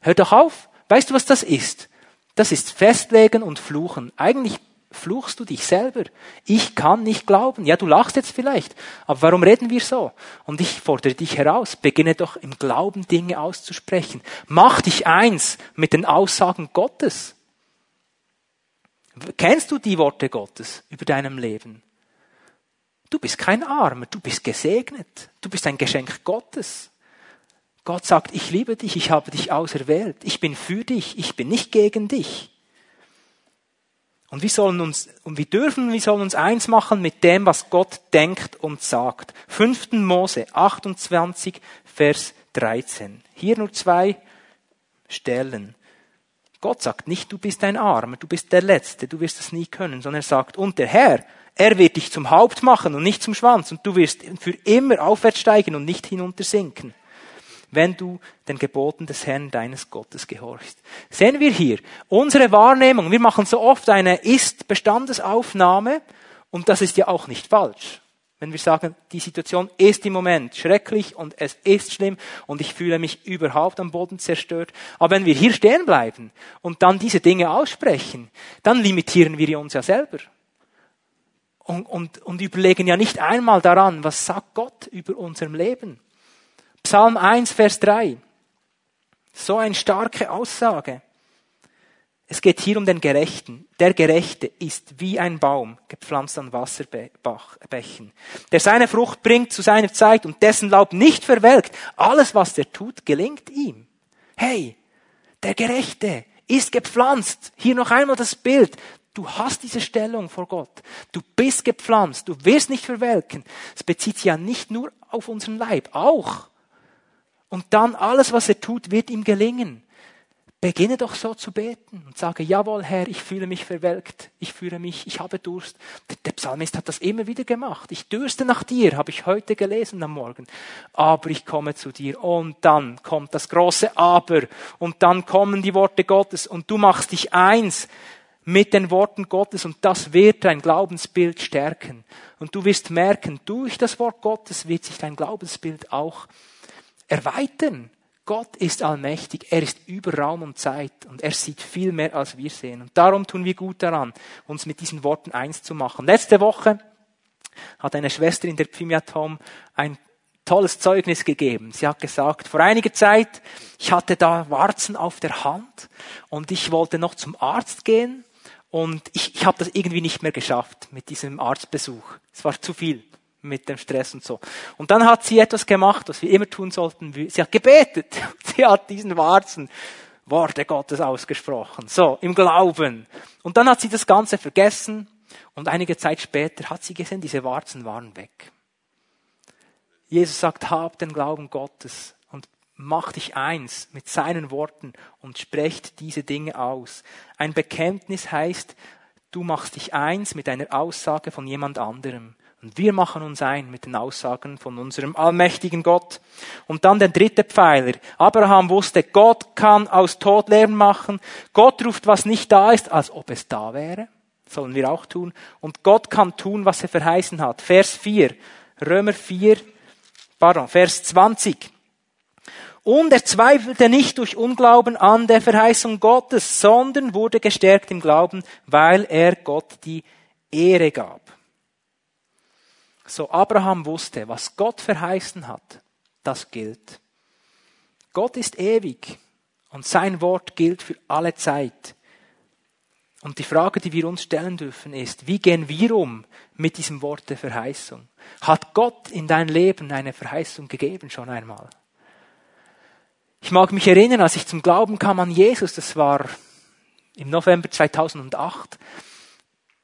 Hör doch auf. Weißt du, was das ist? Das ist Festlegen und Fluchen. Eigentlich fluchst du dich selber. Ich kann nicht glauben. Ja, du lachst jetzt vielleicht. Aber warum reden wir so? Und ich fordere dich heraus. Beginne doch im Glauben Dinge auszusprechen. Mach dich eins mit den Aussagen Gottes. Kennst du die Worte Gottes über deinem Leben? Du bist kein Armer, du bist gesegnet. Du bist ein Geschenk Gottes. Gott sagt, ich liebe dich, ich habe dich auserwählt, ich bin für dich, ich bin nicht gegen dich. Und wir sollen uns, und wir dürfen, wir sollen uns eins machen mit dem, was Gott denkt und sagt. 5. Mose 28, Vers 13. Hier nur zwei Stellen. Gott sagt nicht, du bist ein Armer, du bist der Letzte, du wirst es nie können, sondern er sagt, und der Herr, er wird dich zum Haupt machen und nicht zum Schwanz, und du wirst für immer aufwärts steigen und nicht hinuntersinken wenn du den Geboten des Herrn deines Gottes gehorchst. Sehen wir hier, unsere Wahrnehmung, wir machen so oft eine Ist-Bestandesaufnahme und das ist ja auch nicht falsch. Wenn wir sagen, die Situation ist im Moment schrecklich und es ist schlimm und ich fühle mich überhaupt am Boden zerstört. Aber wenn wir hier stehen bleiben und dann diese Dinge aussprechen, dann limitieren wir uns ja selber. Und, und, und überlegen ja nicht einmal daran, was sagt Gott über unserem Leben. Psalm 1, Vers 3. So eine starke Aussage. Es geht hier um den Gerechten. Der Gerechte ist wie ein Baum, gepflanzt an Wasserbächen, der seine Frucht bringt zu seiner Zeit und dessen Laub nicht verwelkt. Alles, was der tut, gelingt ihm. Hey, der Gerechte ist gepflanzt. Hier noch einmal das Bild. Du hast diese Stellung vor Gott. Du bist gepflanzt. Du wirst nicht verwelken. Es bezieht sich ja nicht nur auf unseren Leib, auch. Und dann alles, was er tut, wird ihm gelingen. Beginne doch so zu beten und sage, jawohl, Herr, ich fühle mich verwelkt, ich fühle mich, ich habe Durst. Der Psalmist hat das immer wieder gemacht. Ich dürste nach dir, habe ich heute gelesen am Morgen. Aber ich komme zu dir. Und dann kommt das große Aber. Und dann kommen die Worte Gottes und du machst dich eins mit den Worten Gottes und das wird dein Glaubensbild stärken. Und du wirst merken, durch das Wort Gottes wird sich dein Glaubensbild auch erweitern. Gott ist allmächtig, er ist über Raum und Zeit und er sieht viel mehr, als wir sehen. Und darum tun wir gut daran, uns mit diesen Worten eins zu machen. Letzte Woche hat eine Schwester in der Pfimiatom ein tolles Zeugnis gegeben. Sie hat gesagt, vor einiger Zeit, ich hatte da Warzen auf der Hand und ich wollte noch zum Arzt gehen und ich, ich habe das irgendwie nicht mehr geschafft mit diesem Arztbesuch. Es war zu viel mit dem Stress und so. Und dann hat sie etwas gemacht, was wir immer tun sollten. Sie hat gebetet. Sie hat diesen Warzen Worte Gottes ausgesprochen. So, im Glauben. Und dann hat sie das Ganze vergessen und einige Zeit später hat sie gesehen, diese Warzen waren weg. Jesus sagt, hab den Glauben Gottes und mach dich eins mit seinen Worten und sprecht diese Dinge aus. Ein Bekenntnis heißt, du machst dich eins mit einer Aussage von jemand anderem. Und wir machen uns ein mit den Aussagen von unserem allmächtigen Gott. Und dann der dritte Pfeiler. Abraham wusste, Gott kann aus Tod Leben machen. Gott ruft, was nicht da ist, als ob es da wäre. Sollen wir auch tun. Und Gott kann tun, was er verheißen hat. Vers 4. Römer 4, pardon, Vers 20. Und er zweifelte nicht durch Unglauben an der Verheißung Gottes, sondern wurde gestärkt im Glauben, weil er Gott die Ehre gab. So Abraham wusste, was Gott verheißen hat, das gilt. Gott ist ewig und sein Wort gilt für alle Zeit. Und die Frage, die wir uns stellen dürfen, ist, wie gehen wir um mit diesem Wort der Verheißung? Hat Gott in dein Leben eine Verheißung gegeben schon einmal? Ich mag mich erinnern, als ich zum Glauben kam an Jesus, das war im November 2008,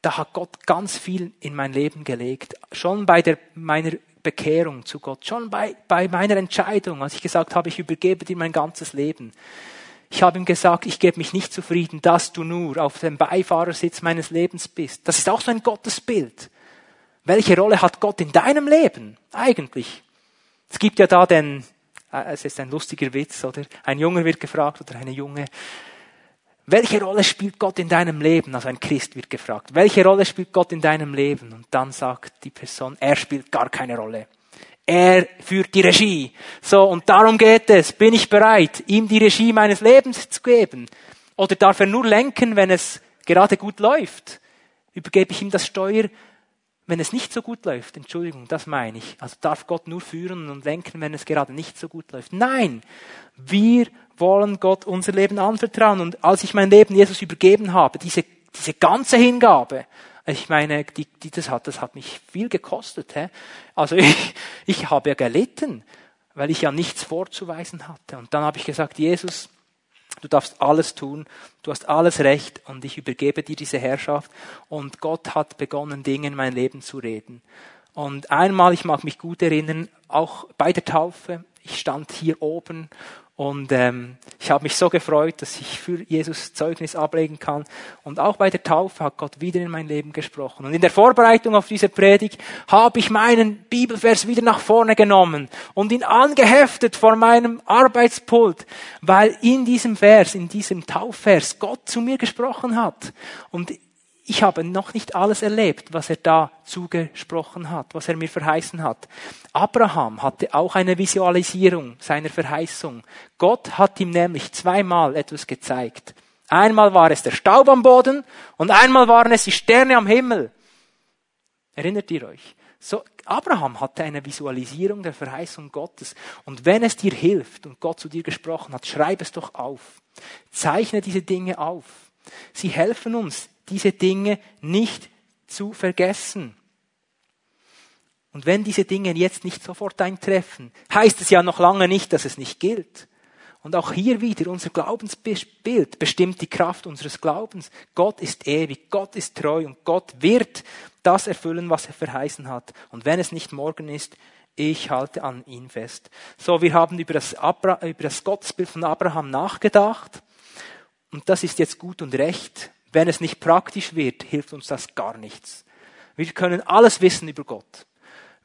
da hat Gott ganz viel in mein Leben gelegt. Schon bei der, meiner Bekehrung zu Gott, schon bei, bei meiner Entscheidung, als ich gesagt habe, ich übergebe dir mein ganzes Leben. Ich habe ihm gesagt, ich gebe mich nicht zufrieden, dass du nur auf dem Beifahrersitz meines Lebens bist. Das ist auch so ein Gottesbild. Welche Rolle hat Gott in deinem Leben eigentlich? Es gibt ja da den, äh, es ist ein lustiger Witz, oder? Ein Junge wird gefragt oder eine Junge, welche Rolle spielt Gott in deinem Leben? Also ein Christ wird gefragt. Welche Rolle spielt Gott in deinem Leben? Und dann sagt die Person, er spielt gar keine Rolle. Er führt die Regie. So, und darum geht es. Bin ich bereit, ihm die Regie meines Lebens zu geben? Oder darf er nur lenken, wenn es gerade gut läuft? Übergebe ich ihm das Steuer, wenn es nicht so gut läuft? Entschuldigung, das meine ich. Also darf Gott nur führen und lenken, wenn es gerade nicht so gut läuft? Nein, wir wollen Gott unser Leben anvertrauen. Und als ich mein Leben Jesus übergeben habe, diese, diese ganze Hingabe, ich meine, die, die, das, hat, das hat mich viel gekostet. Hä? Also ich, ich habe ja gelitten, weil ich ja nichts vorzuweisen hatte. Und dann habe ich gesagt, Jesus, du darfst alles tun, du hast alles Recht und ich übergebe dir diese Herrschaft. Und Gott hat begonnen, Dinge in mein Leben zu reden. Und einmal, ich mag mich gut erinnern, auch bei der Taufe, ich stand hier oben und ähm, ich habe mich so gefreut, dass ich für Jesus Zeugnis ablegen kann. Und auch bei der Taufe hat Gott wieder in mein Leben gesprochen. Und in der Vorbereitung auf diese Predigt habe ich meinen Bibelvers wieder nach vorne genommen und ihn angeheftet vor meinem Arbeitspult, weil in diesem Vers, in diesem Taufvers Gott zu mir gesprochen hat. Und ich habe noch nicht alles erlebt, was er da zugesprochen hat, was er mir verheißen hat. Abraham hatte auch eine Visualisierung seiner Verheißung. Gott hat ihm nämlich zweimal etwas gezeigt. Einmal war es der Staub am Boden und einmal waren es die Sterne am Himmel. Erinnert ihr euch? So, Abraham hatte eine Visualisierung der Verheißung Gottes. Und wenn es dir hilft und Gott zu dir gesprochen hat, schreib es doch auf. Zeichne diese Dinge auf. Sie helfen uns, diese Dinge nicht zu vergessen. Und wenn diese Dinge jetzt nicht sofort eintreffen, heißt es ja noch lange nicht, dass es nicht gilt. Und auch hier wieder, unser Glaubensbild bestimmt die Kraft unseres Glaubens. Gott ist ewig, Gott ist treu und Gott wird das erfüllen, was er verheißen hat. Und wenn es nicht morgen ist, ich halte an ihn fest. So, wir haben über das, Abra über das Gottesbild von Abraham nachgedacht. Und das ist jetzt gut und recht. Wenn es nicht praktisch wird, hilft uns das gar nichts. Wir können alles wissen über Gott.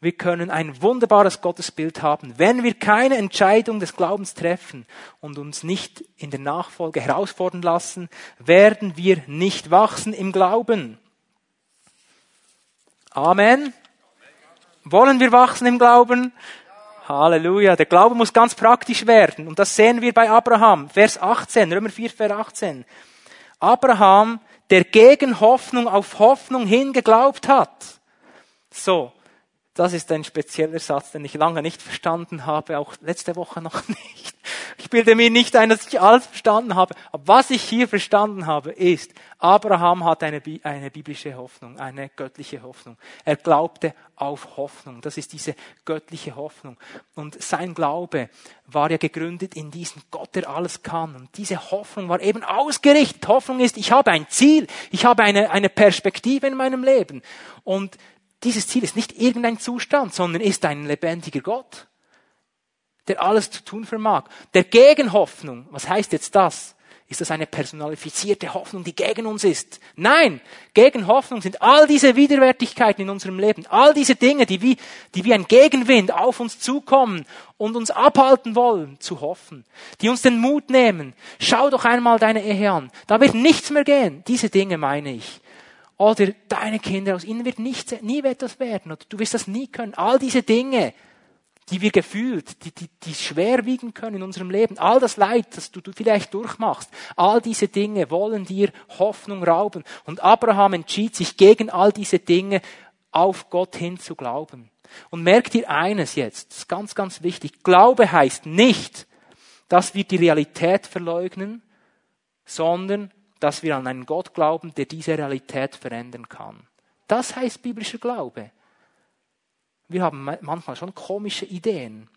Wir können ein wunderbares Gottesbild haben. Wenn wir keine Entscheidung des Glaubens treffen und uns nicht in der Nachfolge herausfordern lassen, werden wir nicht wachsen im Glauben. Amen. Wollen wir wachsen im Glauben? Halleluja. Der Glaube muss ganz praktisch werden. Und das sehen wir bei Abraham. Vers 18, Römer 4, Vers 18. Abraham, der gegen Hoffnung auf Hoffnung hin geglaubt hat. So. Das ist ein spezieller Satz, den ich lange nicht verstanden habe, auch letzte Woche noch nicht. Ich bilde mir nicht ein, dass ich alles verstanden habe. Aber was ich hier verstanden habe, ist, Abraham hat eine, eine biblische Hoffnung, eine göttliche Hoffnung. Er glaubte auf Hoffnung. Das ist diese göttliche Hoffnung. Und sein Glaube war ja gegründet in diesen Gott, der alles kann. Und diese Hoffnung war eben ausgerichtet. Hoffnung ist, ich habe ein Ziel, ich habe eine, eine Perspektive in meinem Leben. Und dieses Ziel ist nicht irgendein Zustand, sondern ist ein lebendiger Gott, der alles zu tun vermag. Der Gegenhoffnung, was heißt jetzt das? Ist das eine personalifizierte Hoffnung, die gegen uns ist? Nein, Gegenhoffnung sind all diese Widerwärtigkeiten in unserem Leben, all diese Dinge, die wie, die wie ein Gegenwind auf uns zukommen und uns abhalten wollen, zu hoffen, die uns den Mut nehmen. Schau doch einmal deine Ehe an, da wird nichts mehr gehen. Diese Dinge meine ich. Oder deine Kinder, aus ihnen wird nichts, nie etwas werden. Oder du wirst das nie können. All diese Dinge, die wir gefühlt, die, die, die schwer können in unserem Leben, all das Leid, das du, du vielleicht durchmachst, all diese Dinge wollen dir Hoffnung rauben. Und Abraham entschied sich gegen all diese Dinge auf Gott hin zu glauben. Und merkt dir eines jetzt, das ist ganz, ganz wichtig. Glaube heißt nicht, dass wir die Realität verleugnen, sondern dass wir an einen Gott glauben, der diese Realität verändern kann. Das heißt biblischer Glaube. Wir haben manchmal schon komische Ideen.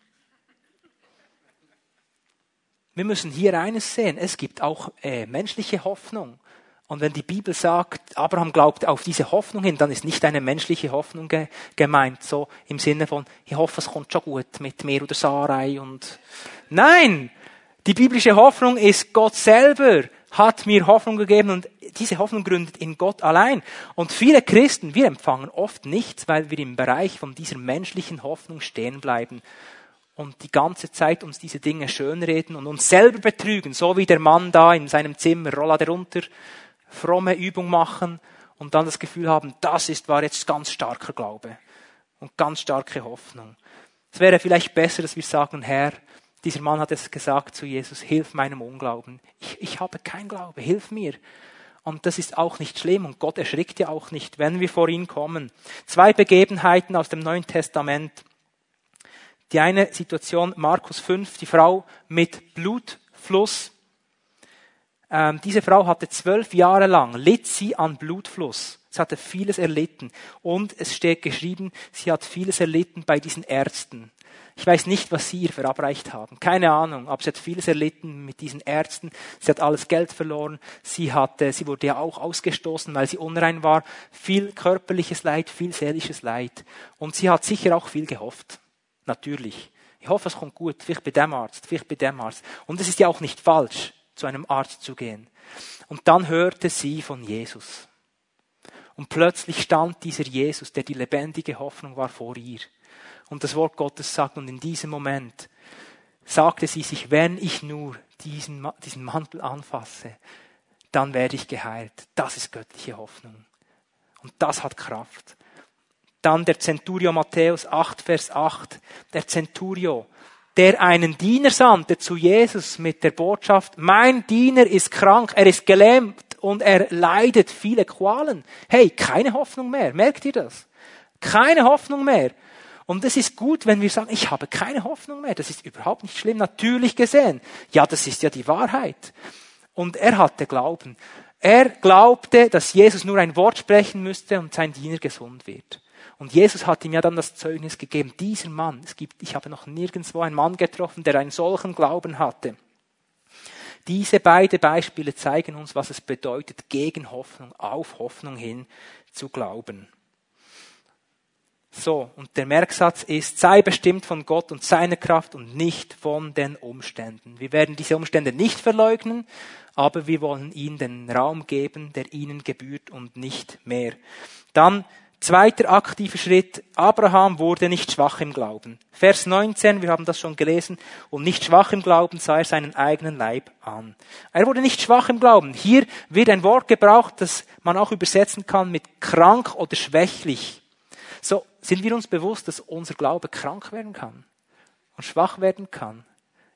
Wir müssen hier eines sehen, es gibt auch äh, menschliche Hoffnung. Und wenn die Bibel sagt, Abraham glaubt auf diese Hoffnung hin, dann ist nicht eine menschliche Hoffnung ge gemeint, so im Sinne von, ich hoffe, es kommt schon gut mit mir oder Sarai und, nein! Die biblische Hoffnung ist Gott selber, hat mir Hoffnung gegeben und diese Hoffnung gründet in Gott allein. Und viele Christen, wir empfangen oft nichts, weil wir im Bereich von dieser menschlichen Hoffnung stehen bleiben und die ganze Zeit uns diese Dinge schönreden und uns selber betrügen, so wie der Mann da in seinem Zimmer, Rolla runter, fromme Übung machen und dann das Gefühl haben, das ist, war jetzt ganz starker Glaube und ganz starke Hoffnung. Es wäre vielleicht besser, dass wir sagen, Herr, dieser Mann hat es gesagt zu Jesus, hilf meinem Unglauben. Ich, ich habe kein Glaube, hilf mir. Und das ist auch nicht schlimm und Gott erschrickt ja auch nicht, wenn wir vor ihn kommen. Zwei Begebenheiten aus dem Neuen Testament. Die eine Situation, Markus 5, die Frau mit Blutfluss. Ähm, diese Frau hatte zwölf Jahre lang, litt sie an Blutfluss. Sie hatte vieles erlitten. Und es steht geschrieben, sie hat vieles erlitten bei diesen Ärzten. Ich weiß nicht, was sie ihr verabreicht haben. Keine Ahnung. Aber sie hat vieles erlitten mit diesen Ärzten. Sie hat alles Geld verloren. Sie hatte, sie wurde ja auch ausgestoßen, weil sie unrein war. Viel körperliches Leid, viel seelisches Leid. Und sie hat sicher auch viel gehofft. Natürlich. Ich hoffe, es kommt gut. Vielleicht bei dem Arzt, vielleicht bei dem Arzt. Und es ist ja auch nicht falsch, zu einem Arzt zu gehen. Und dann hörte sie von Jesus. Und plötzlich stand dieser Jesus, der die lebendige Hoffnung war, vor ihr und das Wort Gottes sagt. Und in diesem Moment sagte sie sich, wenn ich nur diesen, diesen Mantel anfasse, dann werde ich geheilt. Das ist göttliche Hoffnung. Und das hat Kraft. Dann der Centurio Matthäus 8, Vers 8. Der Centurio, der einen Diener sandte zu Jesus mit der Botschaft, mein Diener ist krank, er ist gelähmt und er leidet viele Qualen. Hey, keine Hoffnung mehr. Merkt ihr das? Keine Hoffnung mehr. Und es ist gut, wenn wir sagen, ich habe keine Hoffnung mehr. Das ist überhaupt nicht schlimm, natürlich gesehen. Ja, das ist ja die Wahrheit. Und er hatte Glauben. Er glaubte, dass Jesus nur ein Wort sprechen müsste und sein Diener gesund wird. Und Jesus hat ihm ja dann das Zeugnis gegeben, dieser Mann, es gibt, ich habe noch nirgendwo einen Mann getroffen, der einen solchen Glauben hatte. Diese beiden Beispiele zeigen uns, was es bedeutet, gegen Hoffnung, auf Hoffnung hin zu glauben. So, und der Merksatz ist, sei bestimmt von Gott und seiner Kraft und nicht von den Umständen. Wir werden diese Umstände nicht verleugnen, aber wir wollen ihnen den Raum geben, der ihnen gebührt und nicht mehr. Dann zweiter aktiver Schritt, Abraham wurde nicht schwach im Glauben. Vers 19, wir haben das schon gelesen, und nicht schwach im Glauben sah er seinen eigenen Leib an. Er wurde nicht schwach im Glauben. Hier wird ein Wort gebraucht, das man auch übersetzen kann mit krank oder schwächlich. So sind wir uns bewusst, dass unser Glaube krank werden kann und schwach werden kann.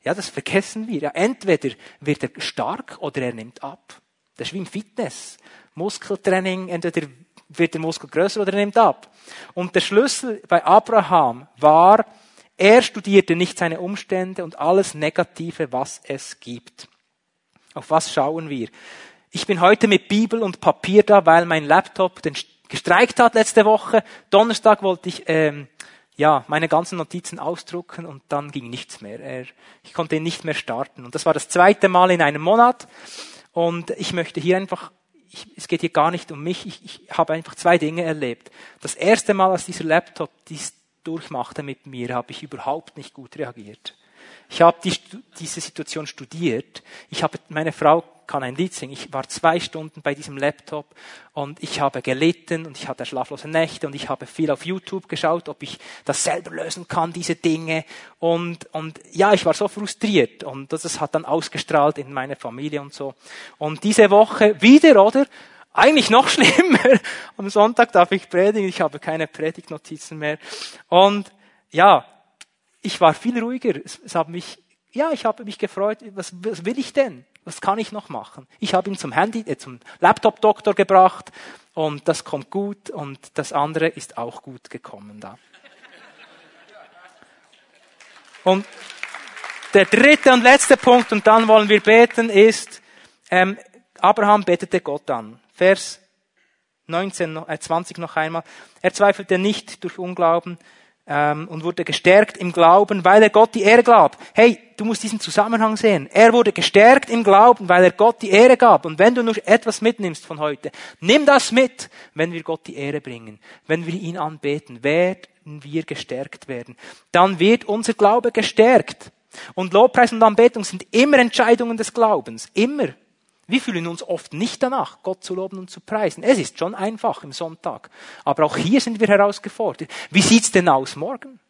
Ja, das vergessen wir. Ja, entweder wird er stark oder er nimmt ab. Das ist wie im Fitness. Muskeltraining, entweder wird der Muskel größer oder er nimmt ab. Und der Schlüssel bei Abraham war, er studierte nicht seine Umstände und alles Negative, was es gibt. Auf was schauen wir? Ich bin heute mit Bibel und Papier da, weil mein Laptop den gestreikt hat letzte Woche. Donnerstag wollte ich ähm, ja meine ganzen Notizen ausdrucken und dann ging nichts mehr. Ich konnte ihn nicht mehr starten. Und das war das zweite Mal in einem Monat. Und ich möchte hier einfach, ich, es geht hier gar nicht um mich, ich, ich habe einfach zwei Dinge erlebt. Das erste Mal, als dieser Laptop dies durchmachte mit mir, habe ich überhaupt nicht gut reagiert. Ich habe die, diese Situation studiert. Ich habe meine Frau kann ein Lied singen. Ich war zwei Stunden bei diesem Laptop und ich habe gelitten und ich hatte schlaflose Nächte und ich habe viel auf YouTube geschaut, ob ich das selber lösen kann, diese Dinge. Und, und ja, ich war so frustriert und das hat dann ausgestrahlt in meine Familie und so. Und diese Woche wieder, oder? Eigentlich noch schlimmer. Am Sonntag darf ich predigen, ich habe keine Predigtnotizen mehr. Und ja, ich war viel ruhiger. Es, es hat mich, ja, ich habe mich gefreut. Was, was will ich denn? Was kann ich noch machen? Ich habe ihn zum Handy, äh, zum Laptop-Doktor gebracht und das kommt gut und das andere ist auch gut gekommen da. Und der dritte und letzte Punkt, und dann wollen wir beten, ist, ähm, Abraham betete Gott an. Vers 19, äh, 20 noch einmal. Er zweifelte nicht durch Unglauben, ähm, und wurde gestärkt im Glauben, weil er Gott die Ehre gab. Hey, du musst diesen Zusammenhang sehen. Er wurde gestärkt im Glauben, weil er Gott die Ehre gab. Und wenn du nur etwas mitnimmst von heute, nimm das mit, wenn wir Gott die Ehre bringen, wenn wir ihn anbeten, werden wir gestärkt werden. Dann wird unser Glaube gestärkt. Und Lobpreis und Anbetung sind immer Entscheidungen des Glaubens. Immer. Wir fühlen uns oft nicht danach, Gott zu loben und zu preisen. Es ist schon einfach im Sonntag. Aber auch hier sind wir herausgefordert. Wie sieht's denn aus morgen?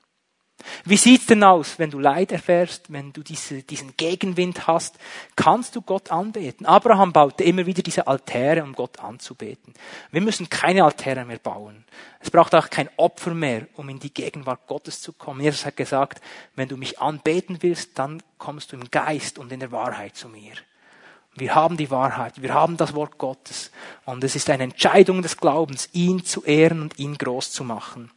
Wie sieht's denn aus, wenn du Leid erfährst, wenn du diese, diesen Gegenwind hast? Kannst du Gott anbeten? Abraham baute immer wieder diese Altäre, um Gott anzubeten. Wir müssen keine Altäre mehr bauen. Es braucht auch kein Opfer mehr, um in die Gegenwart Gottes zu kommen. Jesus hat gesagt, wenn du mich anbeten willst, dann kommst du im Geist und in der Wahrheit zu mir. Wir haben die Wahrheit, wir haben das Wort Gottes. Und es ist eine Entscheidung des Glaubens, ihn zu ehren und ihn groß zu machen.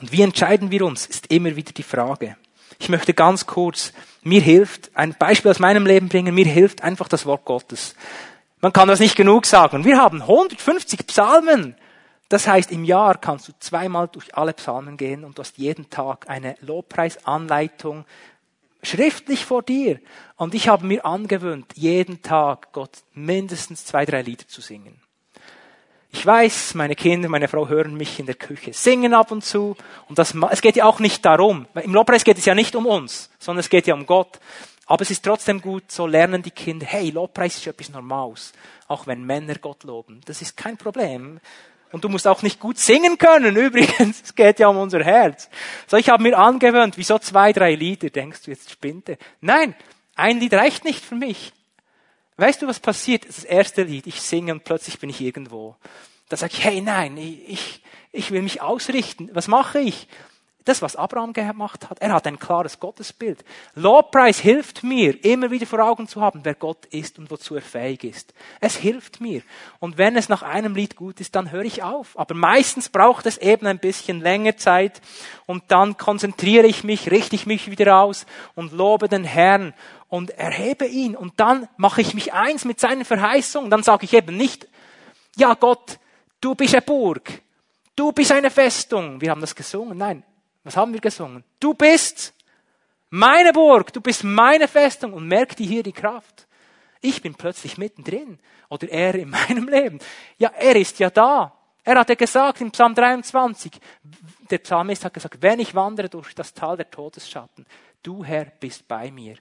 Und wie entscheiden wir uns, ist immer wieder die Frage. Ich möchte ganz kurz, mir hilft, ein Beispiel aus meinem Leben bringen, mir hilft einfach das Wort Gottes. Man kann das nicht genug sagen. Wir haben 150 Psalmen. Das heißt, im Jahr kannst du zweimal durch alle Psalmen gehen und du hast jeden Tag eine Lobpreisanleitung, schriftlich vor dir. Und ich habe mir angewöhnt, jeden Tag Gott mindestens zwei, drei Lieder zu singen. Ich weiß, meine Kinder, meine Frau hören mich in der Küche singen ab und zu. Und das, es geht ja auch nicht darum. Im Lobpreis geht es ja nicht um uns, sondern es geht ja um Gott. Aber es ist trotzdem gut, so lernen die Kinder, hey, Lobpreis ist etwas Normales. Auch wenn Männer Gott loben. Das ist kein Problem. Und du musst auch nicht gut singen können, übrigens. Es geht ja um unser Herz. So, ich habe mir angewöhnt, wieso zwei, drei Lieder? Denkst du, jetzt spinte? Nein, ein Lied reicht nicht für mich. Weißt du, was passiert? Das erste Lied, ich singe und plötzlich bin ich irgendwo. Da sage ich, hey, nein, ich, ich will mich ausrichten. Was mache ich? Das, was Abraham gemacht hat. Er hat ein klares Gottesbild. Lobpreis hilft mir, immer wieder vor Augen zu haben, wer Gott ist und wozu er fähig ist. Es hilft mir. Und wenn es nach einem Lied gut ist, dann höre ich auf. Aber meistens braucht es eben ein bisschen länger Zeit und dann konzentriere ich mich, richte ich mich wieder aus und lobe den Herrn und erhebe ihn. Und dann mache ich mich eins mit seinen Verheißungen. Dann sage ich eben nicht, ja Gott, du bist eine Burg. Du bist eine Festung. Wir haben das gesungen. Nein, was haben wir gesungen? Du bist meine Burg, du bist meine Festung und merkt ihr hier die Kraft. Ich bin plötzlich mittendrin oder er in meinem Leben. Ja, er ist ja da. Er hat ja gesagt im Psalm 23, der Psalmist hat gesagt, wenn ich wandere durch das Tal der Todesschatten, du Herr bist bei mir.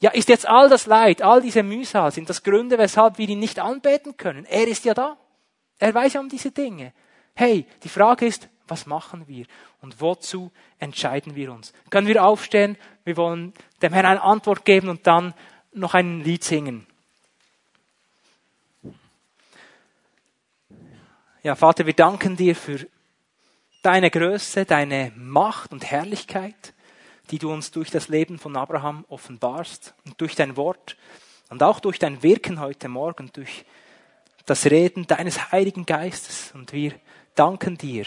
Ja, ist jetzt all das Leid, all diese Mühsal, sind das Gründe, weshalb wir ihn nicht anbeten können? Er ist ja da. Er weiß ja um diese Dinge. Hey, die Frage ist, was machen wir? Und wozu entscheiden wir uns? Können wir aufstehen? Wir wollen dem Herrn eine Antwort geben und dann noch ein Lied singen. Ja, Vater, wir danken dir für deine Größe, deine Macht und Herrlichkeit, die du uns durch das Leben von Abraham offenbarst und durch dein Wort und auch durch dein Wirken heute Morgen, durch das Reden deines Heiligen Geistes. Und wir danken dir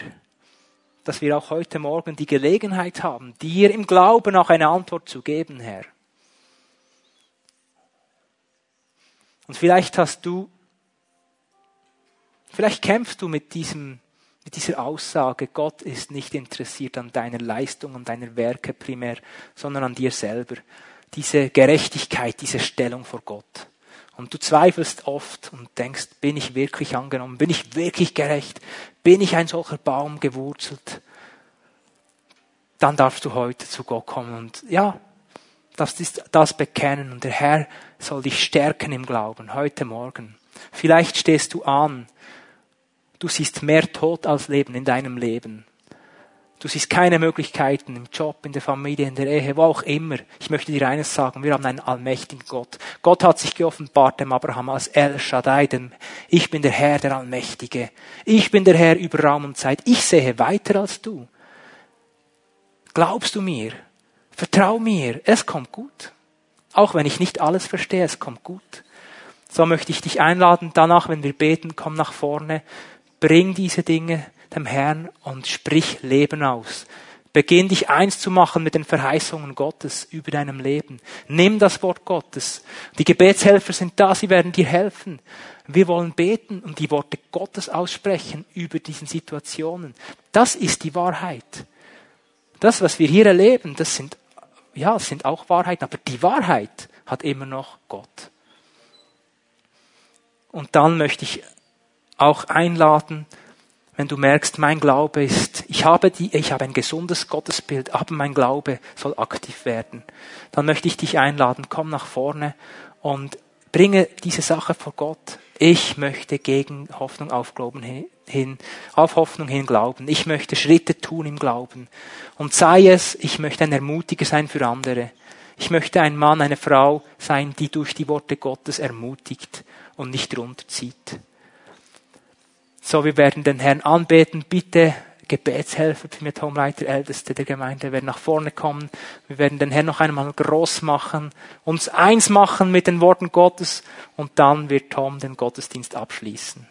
dass wir auch heute Morgen die Gelegenheit haben, dir im Glauben auch eine Antwort zu geben, Herr. Und vielleicht hast du, vielleicht kämpfst du mit diesem, mit dieser Aussage, Gott ist nicht interessiert an deiner Leistung und deiner Werke primär, sondern an dir selber. Diese Gerechtigkeit, diese Stellung vor Gott. Und du zweifelst oft und denkst, bin ich wirklich angenommen? Bin ich wirklich gerecht? Bin ich ein solcher Baum gewurzelt? Dann darfst du heute zu Gott kommen und ja, das ist das bekennen und der Herr soll dich stärken im Glauben heute Morgen. Vielleicht stehst du an. Du siehst mehr Tod als Leben in deinem Leben. Du siehst keine Möglichkeiten im Job, in der Familie, in der Ehe, wo auch immer. Ich möchte dir eines sagen, wir haben einen allmächtigen Gott. Gott hat sich geoffenbart dem Abraham als El Shaddai, dem Ich bin der Herr, der Allmächtige. Ich bin der Herr über Raum und Zeit. Ich sehe weiter als du. Glaubst du mir? Vertrau mir. Es kommt gut. Auch wenn ich nicht alles verstehe, es kommt gut. So möchte ich dich einladen, danach, wenn wir beten, komm nach vorne, bring diese Dinge dem Herrn und sprich Leben aus. Beginn dich eins zu machen mit den Verheißungen Gottes über deinem Leben. Nimm das Wort Gottes. Die Gebetshelfer sind da, sie werden dir helfen. Wir wollen beten und die Worte Gottes aussprechen über diesen Situationen. Das ist die Wahrheit. Das, was wir hier erleben, das sind, ja, das sind auch Wahrheiten, aber die Wahrheit hat immer noch Gott. Und dann möchte ich auch einladen, wenn du merkst, mein Glaube ist, ich habe die, ich habe ein gesundes Gottesbild, aber mein Glaube soll aktiv werden, dann möchte ich dich einladen, komm nach vorne und bringe diese Sache vor Gott. Ich möchte gegen Hoffnung auf Glauben hin, auf Hoffnung hin glauben. Ich möchte Schritte tun im Glauben. Und sei es, ich möchte ein Ermutiger sein für andere. Ich möchte ein Mann, eine Frau sein, die durch die Worte Gottes ermutigt und nicht runterzieht. So, wir werden den Herrn anbeten. Bitte Gebetshelfer, Tomleiter, Älteste der Gemeinde werden nach vorne kommen. Wir werden den Herrn noch einmal groß machen, uns eins machen mit den Worten Gottes und dann wird Tom den Gottesdienst abschließen.